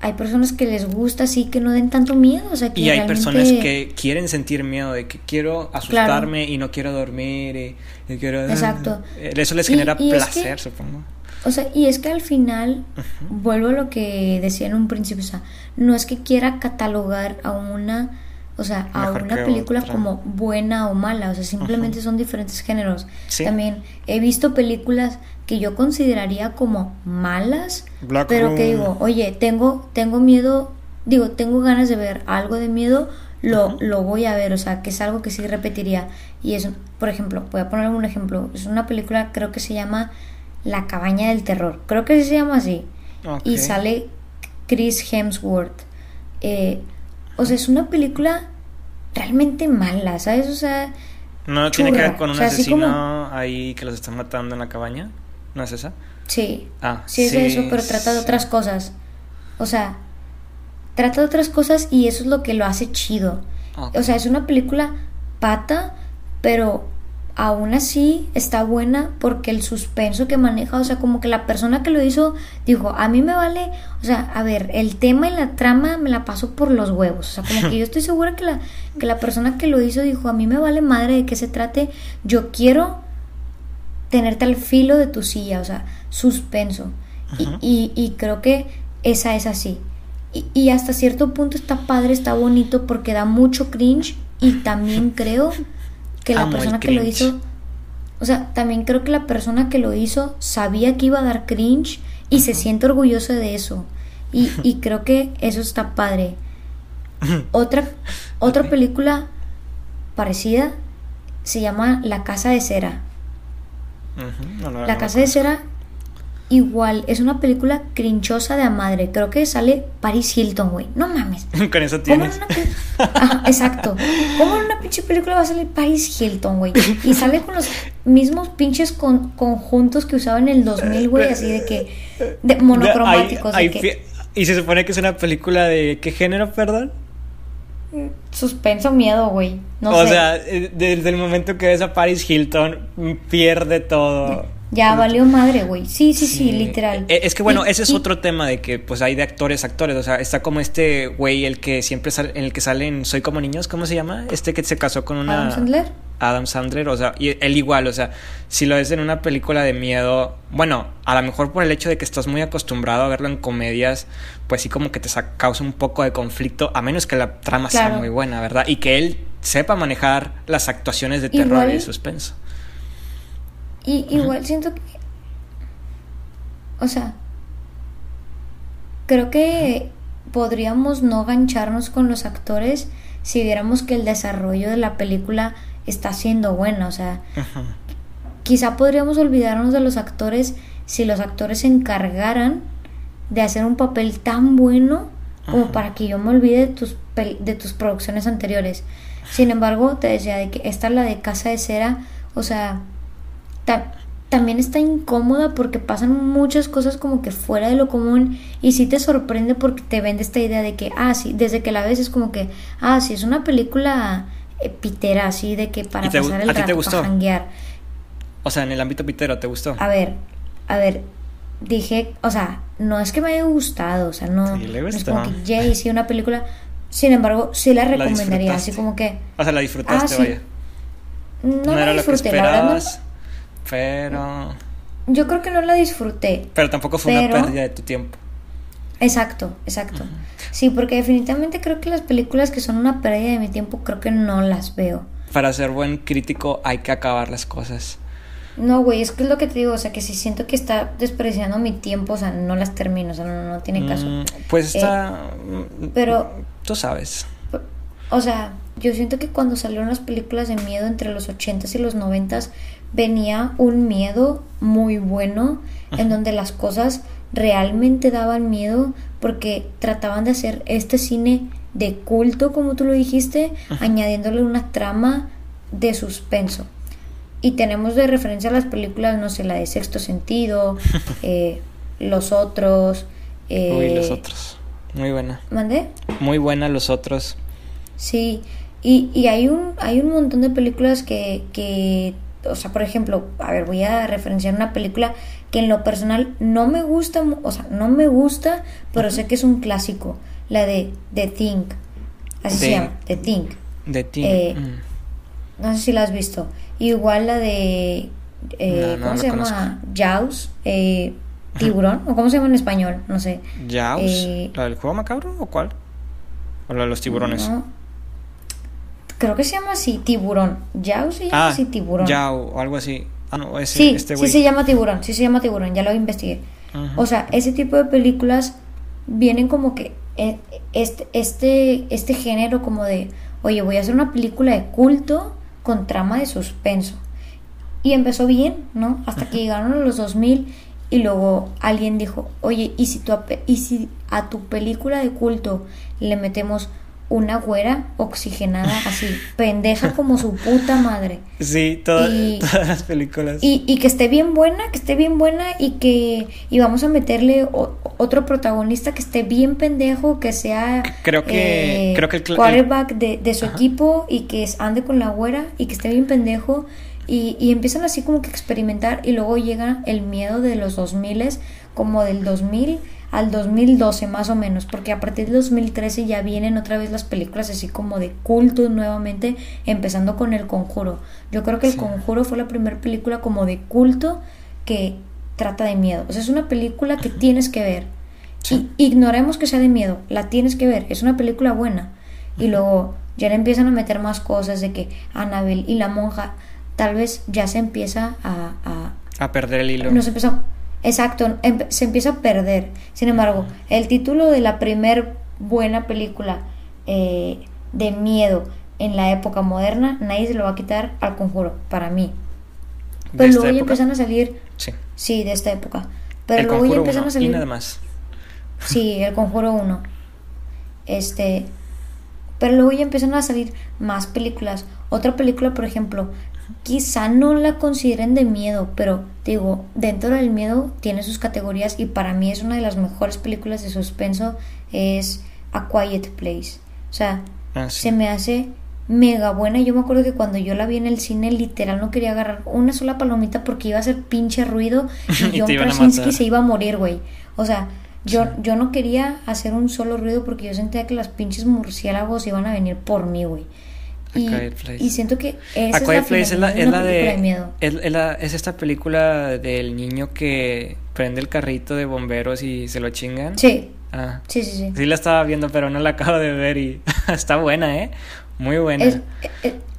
B: hay personas que les gusta así que no den tanto miedo, o sea, que
A: Y hay
B: realmente-
A: personas que quieren sentir miedo, de que quiero asustarme y no quiero dormir y, y quiero...
B: Exacto.
A: Eso les genera
B: y es
A: placer,
B: que-
A: supongo.
B: O sea, y es que al final, vuelvo a lo que decía en un principio, o sea, no es que quiera catalogar a una, o sea, a una película
A: otra.
B: como buena o mala, o sea, simplemente son diferentes géneros.
A: Sí.
B: También he visto películas que yo consideraría como malas,
A: Black
B: pero que digo, oye, tengo, tengo miedo digo, tengo ganas de ver algo de miedo, lo, lo voy a ver, o sea, que es algo que sí repetiría. Y es, por ejemplo, voy a poner un ejemplo, es una película, creo que se llama La cabaña del terror, creo que se llama así. Y sale Chris Hemsworth. Eh, o sea, es una película realmente mala, ¿sabes? O sea...
A: ¿No tiene que ver con un asesino ahí que los está matando en la cabaña? ¿No es esa?
B: Sí. Ah, sí, es eso, pero trata de otras cosas. O sea, trata de otras cosas y eso es lo que lo hace chido. O sea, es una película pata, pero aún así está buena porque el suspenso que maneja, o sea, como que la persona que lo hizo dijo, a mí me vale, o sea, a ver, el tema y la trama me la paso por los huevos, o sea, como que yo estoy segura que la, que la persona que lo hizo dijo, a mí me vale madre de que se trate, yo quiero tenerte al filo de tu silla, o sea, suspenso. y, y, creo que esa es así. Y, y hasta cierto punto está padre, está bonito porque da mucho cringe y también creo que la persona que lo hizo, o sea, también creo que la persona que lo hizo sabía que iba a dar cringe y se siente orgulloso de eso. Y, y (laughs) creo que eso está padre. Otra, (laughs) otra película parecida se llama La Casa de Cera. la Casa de Cera igual, es una película crinchosa de a madre. Creo que sale Paris Hilton, güey. No mames. (laughs)
A: Con eso tienes.
B: exacto. ¿Cómo en una pinche película va a salir Paris Hilton, güey? Y sale con los mismos pinches conjuntos que usaba en el 2000, güey, así de que. De, monocromáticos.
A: Y se supone que es una película de. ¿Qué género, perdón?
B: suspenso, miedo, güey. No
A: o sea, eh, desde el momento que ves a Paris Hilton, pierde todo.
B: Ya valió madre, güey. Sí, sí, sí, literal.
A: Eh, es que bueno, ese es otro tema de que pues hay de actores, actores. O sea, está como este güey, el que siempre sale, en el que salen Soy como niños, ¿cómo se llama? Este que se casó con una.
B: Adam Sandler.
A: Adam Sandler, o sea, y él igual, o sea, si lo ves en una película de miedo, bueno, a lo mejor por el hecho de que estás muy acostumbrado a verlo en comedias, pues sí como que te causa un poco de conflicto, a menos que la trama sea muy buena, ¿verdad? Y que él sepa manejar las actuaciones de terror y suspenso.
B: Y igual siento que. O sea. Creo que podríamos no gancharnos con los actores si viéramos que el desarrollo de la película está siendo bueno. O sea. Quizá podríamos olvidarnos de los actores si los actores se encargaran de hacer un papel tan bueno como para que yo me olvide de tus, de tus producciones anteriores. Sin embargo, te decía de que esta es la de Casa de Cera, o sea, también está incómoda porque pasan muchas cosas como que fuera de lo común y sí te sorprende porque te vende esta idea de que, ah, sí, desde que la ves es como que, ah, sí, es una película eh, pitera, así, de que para pasar el rato, para janguear.
A: O sea, en el ámbito pitero, ¿te gustó?
B: A ver, a ver, dije, o sea, no es que me haya gustado, o sea, no, es como que una película, sin embargo, sí la recomendaría, así como que...
A: O sea, la disfrutaste, ah, vaya.
B: No, la disfruté, la verdad
A: pero...
B: Yo creo que no la disfruté.
A: Pero tampoco fue una pérdida de tu tiempo.
B: Exacto, exacto. Sí, porque definitivamente creo que las películas que son una pérdida de mi tiempo, creo que no las veo.
A: Para ser buen crítico hay que acabar las cosas.
B: No, güey, es que es lo que te digo, o sea, que si siento que está despreciando mi tiempo, o sea, no las termino, o sea, no, no tiene caso. Mm,
A: pues está...
B: Eh, pero...
A: Tú sabes.
B: O sea, yo siento que cuando salieron las películas de miedo entre los 80s y los 90s, venía un miedo muy bueno en donde las cosas realmente daban miedo porque trataban de hacer este cine de culto, como tú lo dijiste, añadiéndole una trama de suspenso. Y tenemos de referencia a las películas, no sé, la de Sexto Sentido, (laughs) eh, Los Otros.
A: Eh, Uy, Los Otros. Muy buena.
B: ¿Mandé?
A: Muy buena Los Otros.
B: Sí, y, y hay, un, hay un montón de películas que, que o sea, por ejemplo, a ver, voy a referenciar una película que en lo personal no me gusta, o sea, no me gusta, pero sé que es un clásico, la de The Thing, así se llama, The Thing.
A: The Thing.
B: Eh, mm. No sé si la has visto. Igual la de, eh, ¿cómo se llama? Jaws, eh, tiburón, o cómo se llama en español, no sé.
A: Jaws, ¿la del juego macabro o cuál? ¿O la de los tiburones?
B: No creo que se llama así, tiburón. Yao se llama ah, así, tiburón.
A: Yao o algo así. Ah, no, ese,
B: sí,
A: este
B: sí se llama tiburón, sí se llama tiburón, ya lo investigué. O sea, ese tipo de películas vienen como que eh, este, este, este género como de, oye, voy a hacer una película de culto con trama de suspenso. Y empezó bien, ¿no? Hasta que llegaron a los 2000 y luego alguien dijo, oye, ¿y si, tu, ¿y si a tu película de culto le metemos una güera oxigenada así, pendeja como su puta madre.
A: Sí, todas las películas.
B: Y, que esté bien buena, que esté bien buena y que y vamos a meterle otro protagonista que esté bien pendejo, que sea
A: creo que
B: eh,
A: creo que el
B: quarterback de, de, su equipo y que ande con la güera y que esté bien pendejo y, y empiezan así como que experimentar y luego llega el miedo de los 2000 como del 2000 al 2012 más o menos, porque a partir del 2013 ya vienen otra vez las películas así como de culto nuevamente, empezando con El Conjuro. Yo creo que El Conjuro fue la primera película como de culto que trata de miedo. O sea, es una película que tienes que ver. Y ignoremos que sea de miedo, la tienes que ver, es una película buena. Y luego ya le empiezan a meter más cosas de que Anabel y la monja tal vez ya se empieza a...
A: A, perder el hilo.
B: Nos empezó, Exacto, em, se empieza a perder. Sin embargo, el título de la primer buena película eh, de miedo en la época moderna, nadie se lo va a quitar al conjuro, para mí. Pero luego ya empiezan a salir. Sí. Sí, de esta época. Pero luego ya empiezan a salir.
A: Y nada más. (laughs)
B: Sí, el conjuro 1. Este. Pero luego ya empiezan a salir más películas. Otra película, por ejemplo, quizá no la consideren de miedo, pero digo, dentro del miedo tiene sus categorías y para mí es una de las mejores películas de suspenso, es A Quiet Place. O sea, ah, se me hace mega buena. Yo me acuerdo que cuando yo la vi en el cine, literal no quería agarrar una sola palomita porque iba a hacer pinche ruido (laughs) y John Krasinski se iba a morir, güey. O sea, yo, yo no quería hacer un solo ruido porque yo sentía que las pinches murciélagos iban a venir por mí, güey. Y, siento que esa es, la
A: Place es, la, es la de, miedo. Es, es, esta película del niño que prende el carrito de bomberos y se lo chingan.
B: Sí.
A: Ah.
B: Sí, sí, sí.
A: Sí la estaba viendo, pero no la acabo de ver y (laughs) está buena, ¿eh? Muy buena.
B: E,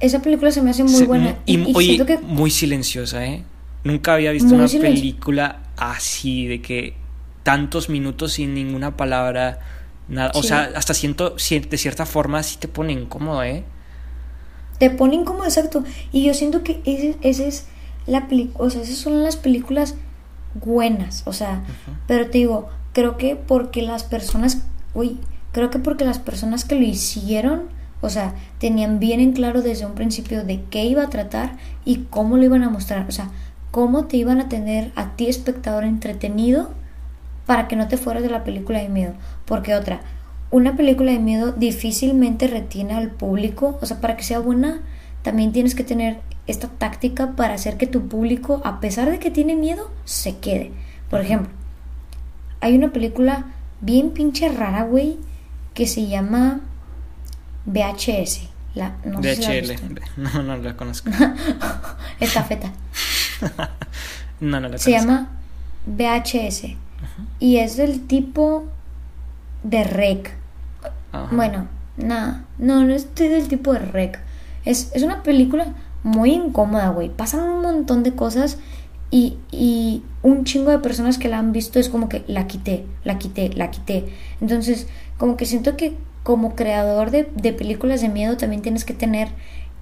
B: esa película se me hace muy buena.
A: Y, oye, que... muy silenciosa, ¿eh? Nunca había visto una película así, de que tantos minutos sin ninguna palabra, nada. O sea, hasta siento, de cierta forma sí te pone incómodo, ¿eh?
B: Te ponen como exacto. Y yo siento que ese, es la película, o sea, esas son las películas buenas, o sea, pero te digo, creo que porque las personas, uy, creo que porque las personas que lo hicieron, o sea, tenían bien en claro desde un principio de qué iba a tratar y cómo lo iban a mostrar, o sea, cómo te iban a tener a ti espectador entretenido para que no te fueras de la película de miedo, porque otra, una película de miedo difícilmente retiene al público, o sea, para que sea buena, también tienes que tener esta táctica para hacer que tu público, a pesar de que tiene miedo, se quede. Por ejemplo, hay una película bien pinche rara, güey, que se llama VHS. La, no
A: VHL. (laughs) no, no la conozco. (laughs)
B: Estafeta. (laughs)
A: no, no la conozco.
B: Se llama VHS. Y es del tipo de rec. Bueno, nada, no, no estoy del tipo de rec. Es, es una película muy incómoda, güey. Pasan un montón de cosas y, y, un chingo de personas que la han visto es como que la quité, la quité, la quité. Entonces, como que siento que como creador de, de películas de miedo también tienes que tener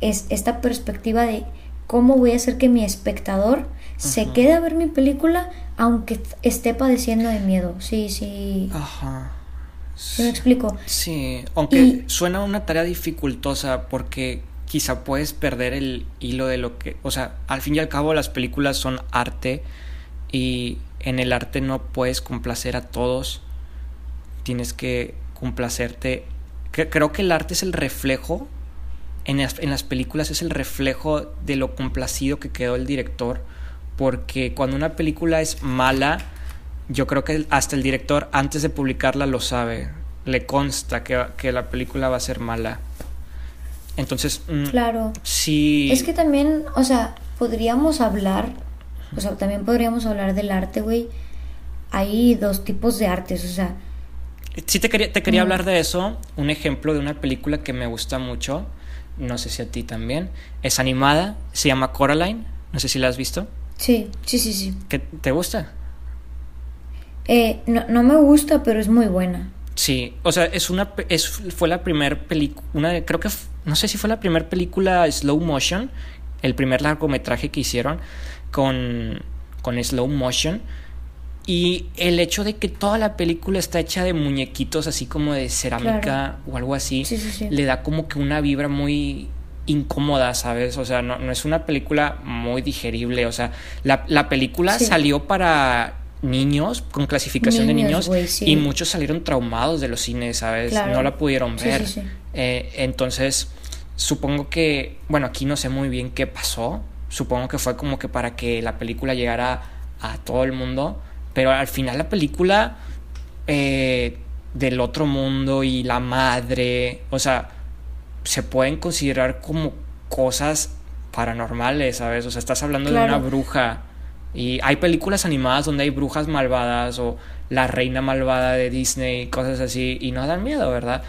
B: es, esta perspectiva de cómo voy a hacer que mi espectador se quede a ver mi película aunque esté padeciendo de miedo. Sí, sí.
A: Ajá.
B: ¿Me explico?
A: Sí, aunque suena una tarea dificultosa porque quizá puedes perder el hilo de lo que, o sea, al fin y al cabo las películas son arte y en el arte no puedes complacer a todos, tienes que complacerte. Creo que el arte es el reflejo, en las, en las películas es el reflejo de lo complacido que quedó el director, porque cuando una película es mala, yo creo que hasta el director antes de publicarla lo sabe, le consta que, que la película va a ser mala. Entonces,
B: mm, claro.
A: Sí.
B: Es que también, o sea, podríamos hablar, o sea, también podríamos hablar del arte, güey. Hay dos tipos de artes, o sea.
A: Sí, te quería, te quería mm. hablar de eso. Un ejemplo de una película que me gusta mucho. No sé si a ti también. Es animada, se llama Coraline. No sé si la has visto.
B: Sí, sí, sí, sí.
A: ¿Qué, ¿Te gusta?
B: Eh, no, no me gusta, pero es muy buena.
A: Sí, o sea, es una es, fue la primera película, creo que no sé si fue la primera película slow motion, el primer largometraje que hicieron con con slow motion y el hecho de que toda la película está hecha de muñequitos así como de cerámica o algo así, le da como que una vibra muy incómoda, ¿sabes? O sea, no, no es una película muy digerible. O sea, la, la película salió para niños, con clasificación de niños, y muchos salieron traumados de los cines, ¿sabes? No la pudieron ver. Eh, entonces, supongo que, bueno, aquí no sé muy bien qué pasó. Supongo que fue como que para que la película llegara a todo el mundo. Pero al final la película eh, del otro mundo y la madre, o sea, se pueden considerar como cosas paranormales, ¿sabes? O sea, estás hablando de una bruja. Y hay películas animadas donde hay brujas malvadas o la reina malvada de Disney, cosas así, y no dan miedo, ¿verdad?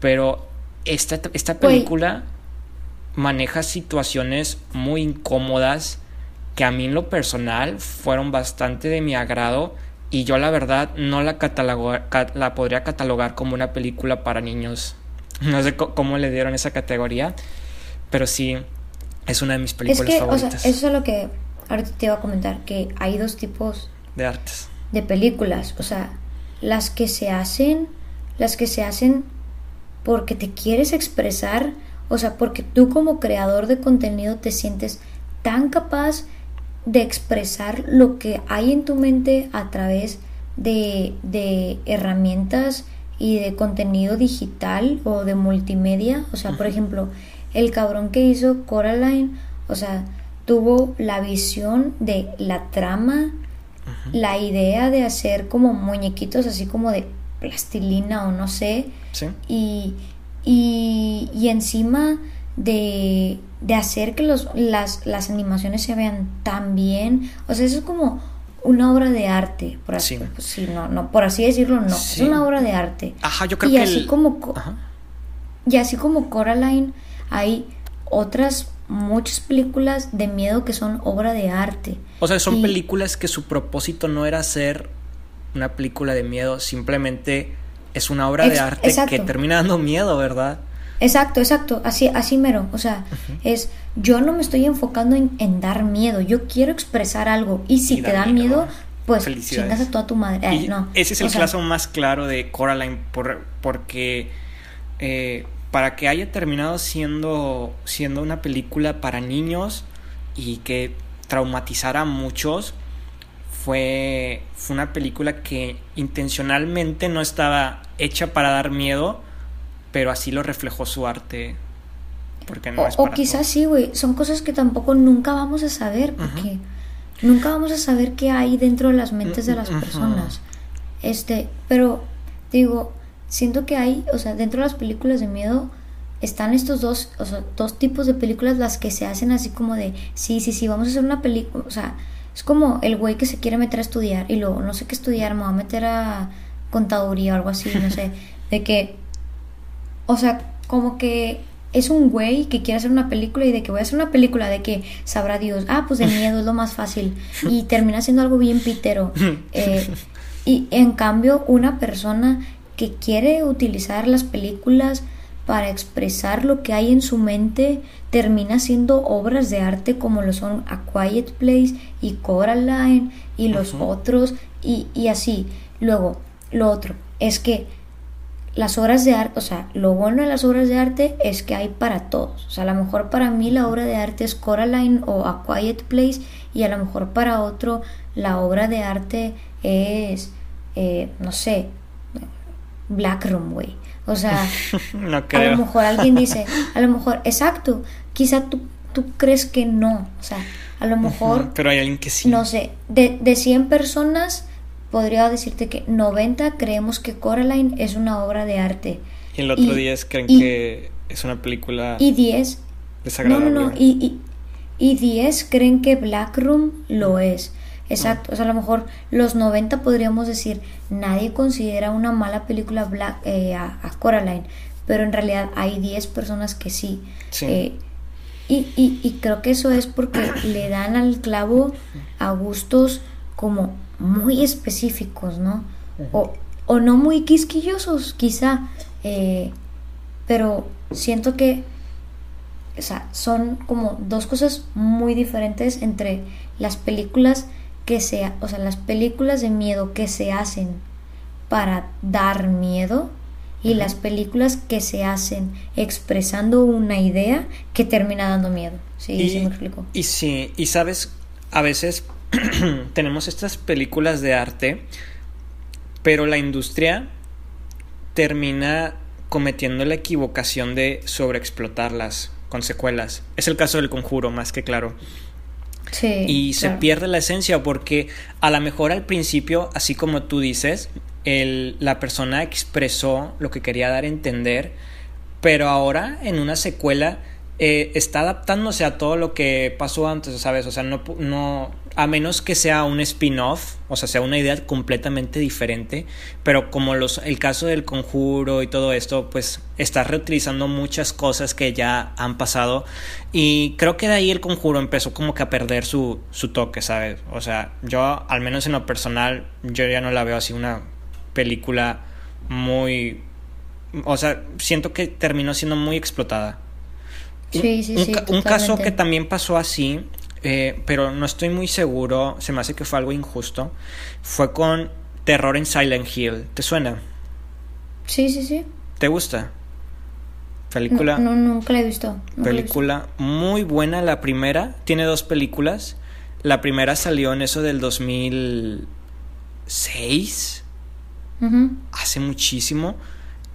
A: Pero esta, esta película maneja situaciones muy incómodas que a mí en lo personal fueron bastante de mi agrado y yo la verdad no la, la podría catalogar como una película para niños (laughs) no sé cómo le dieron esa categoría, pero sí es una de mis películas
B: es que,
A: favoritas.
B: O sea, eso es lo que ahorita te iba a comentar, que hay dos tipos
A: de artes.
B: De películas, o sea, las que se hacen, las que se hacen porque te quieres expresar, o sea, porque tú como creador de contenido te sientes tan capaz de expresar lo que hay en tu mente a través de, de herramientas y de contenido digital o de multimedia. O sea, por ejemplo, el cabrón que hizo Coraline, o sea, tuvo la visión de la trama, la idea de hacer como muñequitos así como de plastilina o no sé. Y, y, y, encima de, de hacer que los, las, las animaciones se vean tan bien. O sea, eso es como una obra de arte, por así, pues no, no, por así decirlo, no, es una obra de arte.
A: Ajá, yo creo
B: y
A: que
B: así como y así como Coraline hay otras muchas películas de miedo que son obra de arte.
A: O sea, son películas que su propósito no era ser una película de miedo, simplemente es una obra de arte que termina dando miedo, ¿verdad?
B: Exacto, exacto, así, así mero. O sea, es yo no me estoy enfocando en, dar miedo, yo quiero expresar algo. Y si te da miedo, pues chingas a toda tu madre. no.
A: Ese es el caso más claro de Coraline, por, porque eh, para que haya terminado siendo, siendo una película para niños y que traumatizara a muchos, fue, fue una película que intencionalmente no estaba hecha para dar miedo pero así lo reflejó su arte. Porque no
B: o,
A: es para
B: o quizás sí, güey. Son cosas que tampoco nunca vamos a saber, porque nunca vamos a saber qué hay dentro de las mentes de las personas. Este, pero digo, siento que hay, o sea, dentro de las películas de miedo están estos dos, o sea, dos tipos de películas las que se hacen así como de, sí, sí, sí, vamos a hacer una película, o sea, es como el güey que se quiere meter a estudiar y luego no sé qué estudiar, me va a meter a contaduría o algo así, no sé, (laughs) de que o sea, como que es un güey que quiere hacer una película y de que voy a hacer una película de que sabrá Dios, ah, pues de (laughs) miedo es lo más fácil y termina siendo algo bien pitero. (laughs) Eh, y en cambio, una persona que quiere utilizar las películas para expresar lo que hay en su mente termina siendo obras de arte como lo son A Quiet Place y Coraline y los otros y, y así. Luego, lo otro es que las obras de arte, o sea, lo bueno de las obras de arte es que hay para todos. O sea, a lo mejor para mí la obra de arte es Coraline o A Quiet Place y a lo mejor para otro la obra de arte es, eh, no sé, Black Room, güey. O sea, (laughs) a lo mejor alguien dice, (laughs) a lo mejor, exacto, quizá tú, tú crees que no. O sea, a lo mejor...
A: Pero hay alguien que sí.
B: No sé, de, de 100 personas podría decirte que 90 creemos que Coraline es una obra de arte.
A: Y el otro 10 creen que es una película
B: y 10 desagradable. No, no, no. Y, y, 10 creen que Black Room lo es. Exacto. O sea, a lo mejor los 90 podríamos decir, nadie considera una mala película Black, eh, a, Coraline. Pero en realidad hay 10 personas que sí. Eh, y, y, y creo que eso es porque le dan al clavo a gustos como muy específicos, ¿no? O, o no muy quisquillosos, quizá, eh, pero siento que o sea, son como dos cosas muy diferentes entre las películas que se, o sea, las películas de miedo que se hacen para dar miedo y las películas que se hacen expresando una idea que termina dando miedo. Sí,
A: y,
B: me explico.
A: Y sí, y sabes, a veces (clears throat) tenemos estas películas de arte, pero la industria termina cometiendo la equivocación de sobreexplotarlas con secuelas. Es el caso del conjuro, más que claro.
B: Sí,
A: y se pierde la esencia porque a lo mejor al principio, así como tú dices, el, la persona expresó lo que quería dar a entender, pero ahora en una secuela eh, está adaptándose a todo lo que pasó antes, ¿sabes? O sea, no, no, a menos que sea un spin-off, o sea, sea una idea completamente diferente, pero como los, el caso del conjuro y todo esto, pues está reutilizando muchas cosas que ya han pasado y creo que de ahí el conjuro empezó como que a perder su, su toque, ¿sabes? O sea, yo al menos en lo personal, yo ya no la veo así una película muy... O sea, siento que terminó siendo muy explotada.
B: Sí, sí,
A: un,
B: sí,
A: un caso que también pasó así eh, pero no estoy muy seguro, se me hace que fue algo injusto, fue con Terror en Silent Hill. ¿Te suena?
B: Sí, sí, sí.
A: ¿Te gusta? Película.
B: No, nunca la he visto.
A: película muy buena la primera. Tiene dos películas. La primera salió en eso del 2006. Hace muchísimo.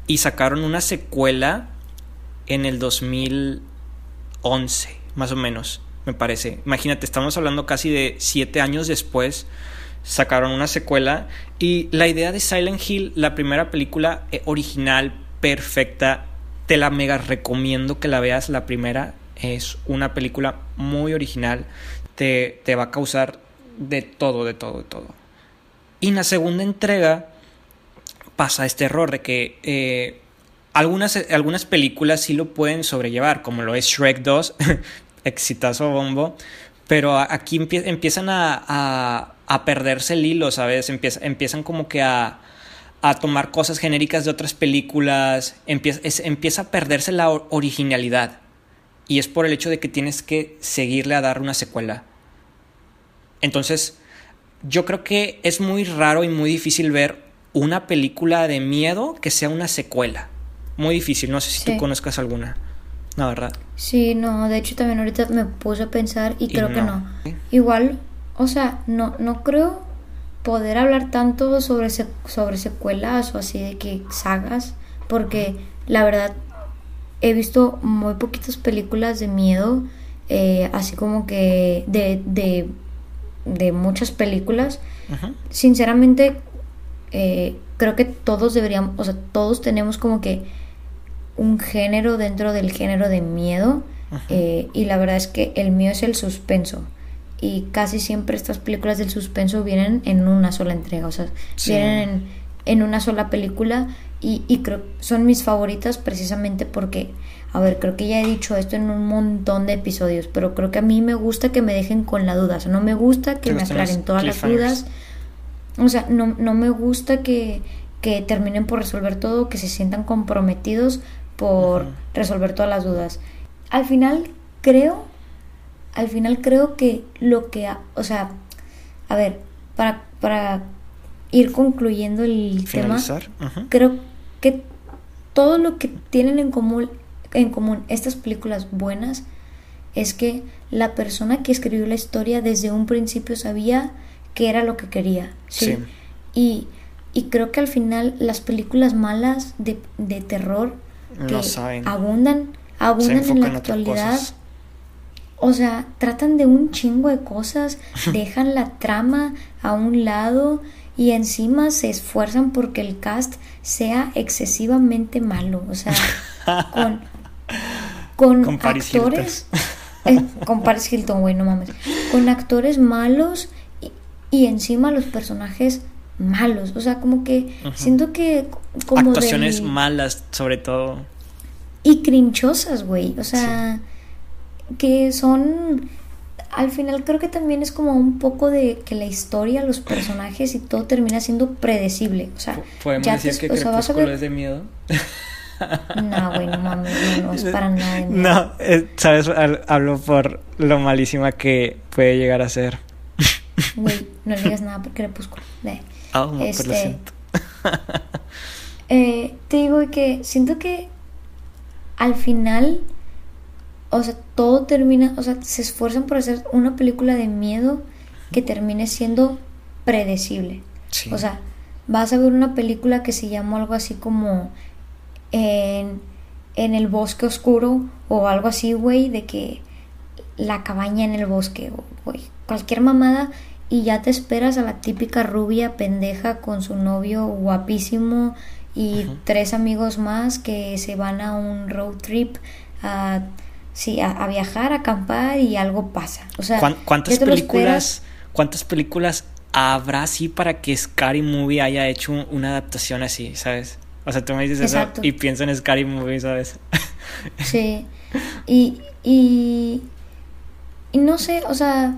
A: Y sacaron una secuela en el 2011, más o menos me parece. Imagínate, estamos hablando casi de siete años después. Sacaron una secuela y la idea de Silent Hill, la primera película eh, original, perfecta, te la mega recomiendo que la veas. La primera es una película muy original, te, te va a causar de todo, de todo, de todo. Y en la segunda entrega pasa este error de que eh, algunas, algunas películas sí lo pueden sobrellevar, como lo es Shrek 2, (laughs) exitazo bombo, pero aquí empiezan a, a, perderse el hilo, ¿sabes? empiezan como que a, a tomar cosas genéricas de otras películas, empieza, empieza a perderse la originalidad. Y es por el hecho de que tienes que seguirle a dar una secuela. Entonces, yo creo que es muy raro y muy difícil ver una película de miedo que sea una secuela. Muy difícil, no sé si tú conozcas alguna. No, ¿verdad?
B: Sí, no, de hecho también ahorita me puse a pensar y, creo que no. Igual, o sea, no, no creo poder hablar tanto sobre, sobre secuelas o así de que sagas, porque la verdad he visto muy poquitas películas de miedo, eh, así como que de, de, de muchas películas. Sinceramente, eh, creo que todos deberíamos, o sea, todos tenemos como que un género dentro del género de miedo eh, y la verdad es que el mío es el suspenso. Y casi siempre estas películas del suspenso vienen en una sola entrega, o sea, vienen en, una sola película y, y creo son mis favoritas precisamente porque, a ver, creo que ya he dicho esto en un montón de episodios, pero creo que a mí me gusta que me dejen con la duda, o sea, no me gusta que me aclaren todas las dudas, o sea, no, no me gusta que, que terminen por resolver todo, que se sientan comprometidos por resolver todas las dudas. Al final creo, al final creo que lo que, o sea, a ver, para, para ir concluyendo el tema, creo que todo lo que tienen en común, en común estas películas buenas es que la persona que escribió la historia desde un principio sabía que era lo que quería. Sí. Y, y creo que al final las películas malas de, de terror que abundan, abundan en la actualidad. O sea, tratan de un chingo de cosas, (laughs) dejan la trama a un lado y encima se esfuerzan porque el cast sea excesivamente malo. O sea, (laughs) con, con, actores. Eh, con Paris Hilton, güey, no mames. Con actores malos y, y encima los personajes malos. O sea, como que siento que como
A: actuaciones malas, sobre todo.
B: Y crinchosas, güey. O sea, que son al final creo que también es como un poco de que la historia, los personajes y todo termina siendo predecible. O sea,
A: podemos decir que Crepúsculo es de miedo.
B: No, güey, no mames, no, es para nada de miedo.
A: No, eh, sabes, hablo por lo malísima que puede llegar a ser.
B: Güey, no le digas (laughs) nada por Crepúsculo.
A: Oh, este, lo siento. (laughs)
B: eh, te digo que siento que al final o sea, todo termina, o sea, se esfuerzan por hacer una película de miedo que termine siendo predecible. O sea, vas a ver una película que se llama algo así como en, en el bosque oscuro o algo así, güey, de que la cabaña en el bosque, güey, cualquier mamada y ya te esperas a la típica rubia pendeja con su novio guapísimo y tres amigos más que se van a un road trip a sí, a, viajar, a acampar y algo pasa. O sea,
A: ¿cuántas películas, cuántas películas habrá así para que Scary Movie haya hecho una adaptación así, ¿sabes? O sea, tú me dices eso y pienso en Scary Movie, ¿sabes?
B: Sí. Y, y, y no sé, o sea,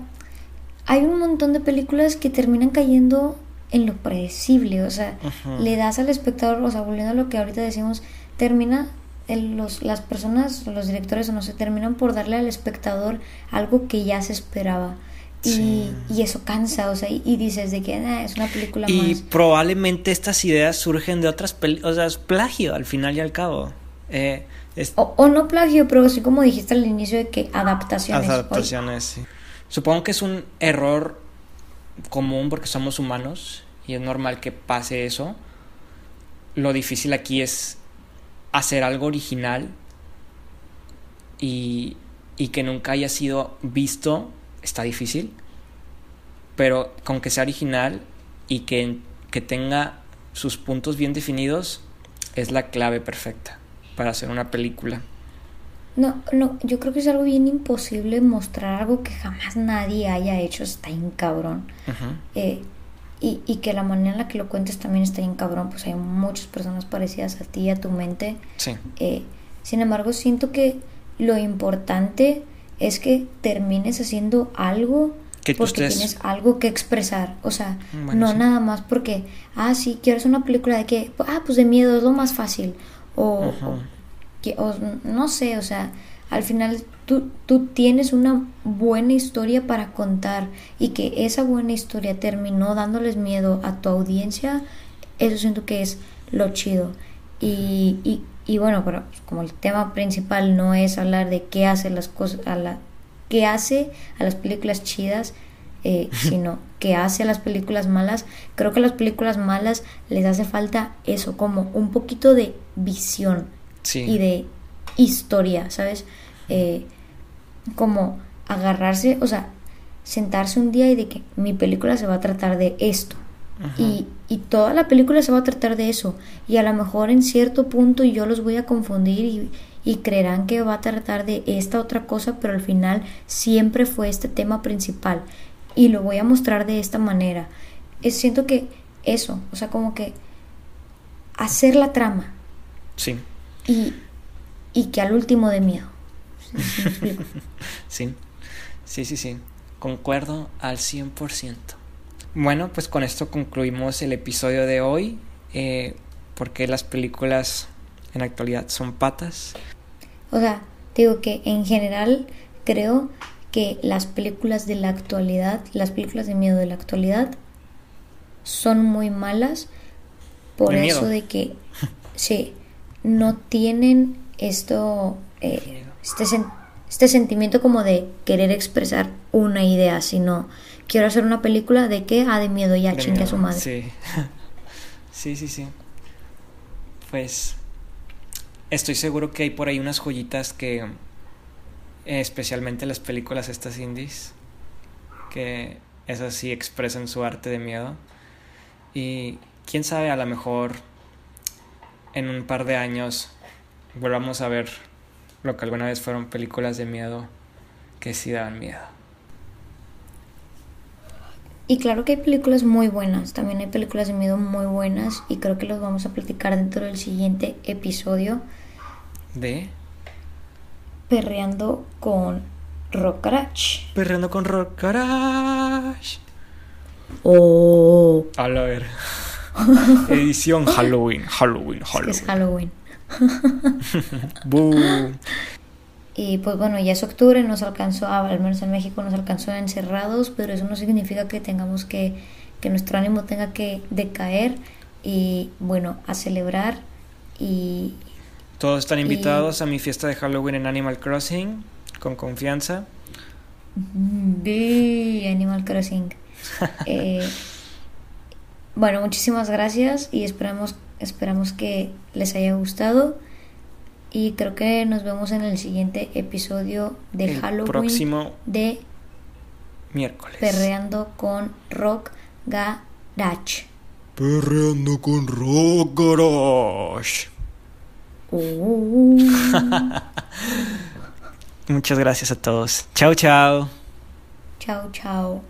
B: hay un montón de películas que terminan cayendo en lo predecible, o sea, le das al espectador, o sea, volviendo a lo que ahorita decimos, termina los, las personas, los directores o no se terminan por darle al espectador algo que ya se esperaba. Y, y, eso cansa, o sea, y, dices de que ah, es una película
A: y
B: más.
A: Y probablemente estas ideas surgen de otras películas, o sea, es plagio al final y al cabo. Eh,
B: o, no plagio, pero así como dijiste al inicio de que adaptaciones.
A: Adaptaciones, sí. Supongo que es un error común porque somos humanos y es normal que pase eso. Lo difícil aquí es hacer algo original y, y que nunca haya sido visto está difícil, pero con que sea original y que, que tenga sus puntos bien definidos es la clave perfecta para hacer una película.
B: No, no, yo creo que es algo bien imposible mostrar algo que jamás nadie haya hecho, está en cabrón. eh, y, y, que la manera en la que lo cuentes también está bien cabrón, pues hay muchas personas parecidas a ti, a tu mente.
A: Sí.
B: Eh, sin embargo, siento que lo importante es que termines haciendo algo que porque tienes algo que expresar. O sea, no nada más porque, ah, sí, quiero hacer una película de que, ah, pues de miedo es lo más fácil. O, que, o no sé, o sea, al final tú, tú tienes una buena historia para contar y que esa buena historia terminó dándoles miedo a tu audiencia, eso siento que es lo chido. Y, y, y bueno, pero como el tema principal no es hablar de qué hace las cosas, a la, qué hace a las películas chidas, eh, (laughs) sino qué hace a las películas malas. Creo que a las películas malas les hace falta eso, como un poquito de visión y de historia, ¿sabes? Eh, como agarrarse, o sea, sentarse un día y de que mi película se va a tratar de esto. Y, y, toda la película se va a tratar de eso. Y a lo mejor en cierto punto yo los voy a confundir y, y creerán que va a tratar de esta otra cosa, pero al final siempre fue este tema principal. Y lo voy a mostrar de esta manera. Es, siento que eso, o sea, como que hacer la trama.
A: Sí.
B: Y, y que al último de miedo. (laughs)
A: sí, sí, sí, sí. Concuerdo al 100%. Bueno, pues con esto concluimos el episodio de hoy. Eh, porque las películas en la actualidad son patas.
B: O sea, digo que en general creo que las películas de la actualidad, las películas de miedo de la actualidad, son muy malas por eso de que, (laughs) sí, no tienen esto, eh, este, este sentimiento como de querer expresar una idea, sino quiero hacer una película de que, ah, de miedo, ya chingue a su madre.
A: Sí. (laughs) sí, sí, sí. Pues estoy seguro que hay por ahí unas joyitas que, especialmente las películas estas indies, que esas sí expresan su arte de miedo. Y quién sabe, a lo mejor en un par de años volvamos a ver lo que alguna vez fueron películas de miedo que sí daban miedo.
B: Y claro que hay películas muy buenas, también hay películas de miedo muy buenas y creo que los vamos a platicar dentro del siguiente episodio.
A: ¿De?
B: Perreando con Rock Garage.
A: Perreando con Rock Garage.
B: Oh.
A: A la ver. (laughs) Edición Halloween, Halloween,
B: Es que es
A: Halloween.
B: Halloween. (laughs) Y pues bueno, ya es octubre, nos alcanzó, al menos en México nos alcanzó encerrados, pero eso no significa que tengamos que, que nuestro ánimo tenga que decaer y bueno, a celebrar y
A: Todos están invitados a mi fiesta de Halloween en Animal Crossing, con confianza.
B: de Animal Crossing. (laughs) Eh, bueno, muchísimas gracias y esperamos, esperamos que les haya gustado. Y creo que nos vemos en el siguiente episodio de
A: el
B: Halloween
A: próximo
B: de
A: miércoles.
B: Perreando con Rock Garage.
A: Perreando con Rock Garage.
B: Uh. (laughs)
A: Muchas gracias a todos. Chao, chao.
B: chao, chao.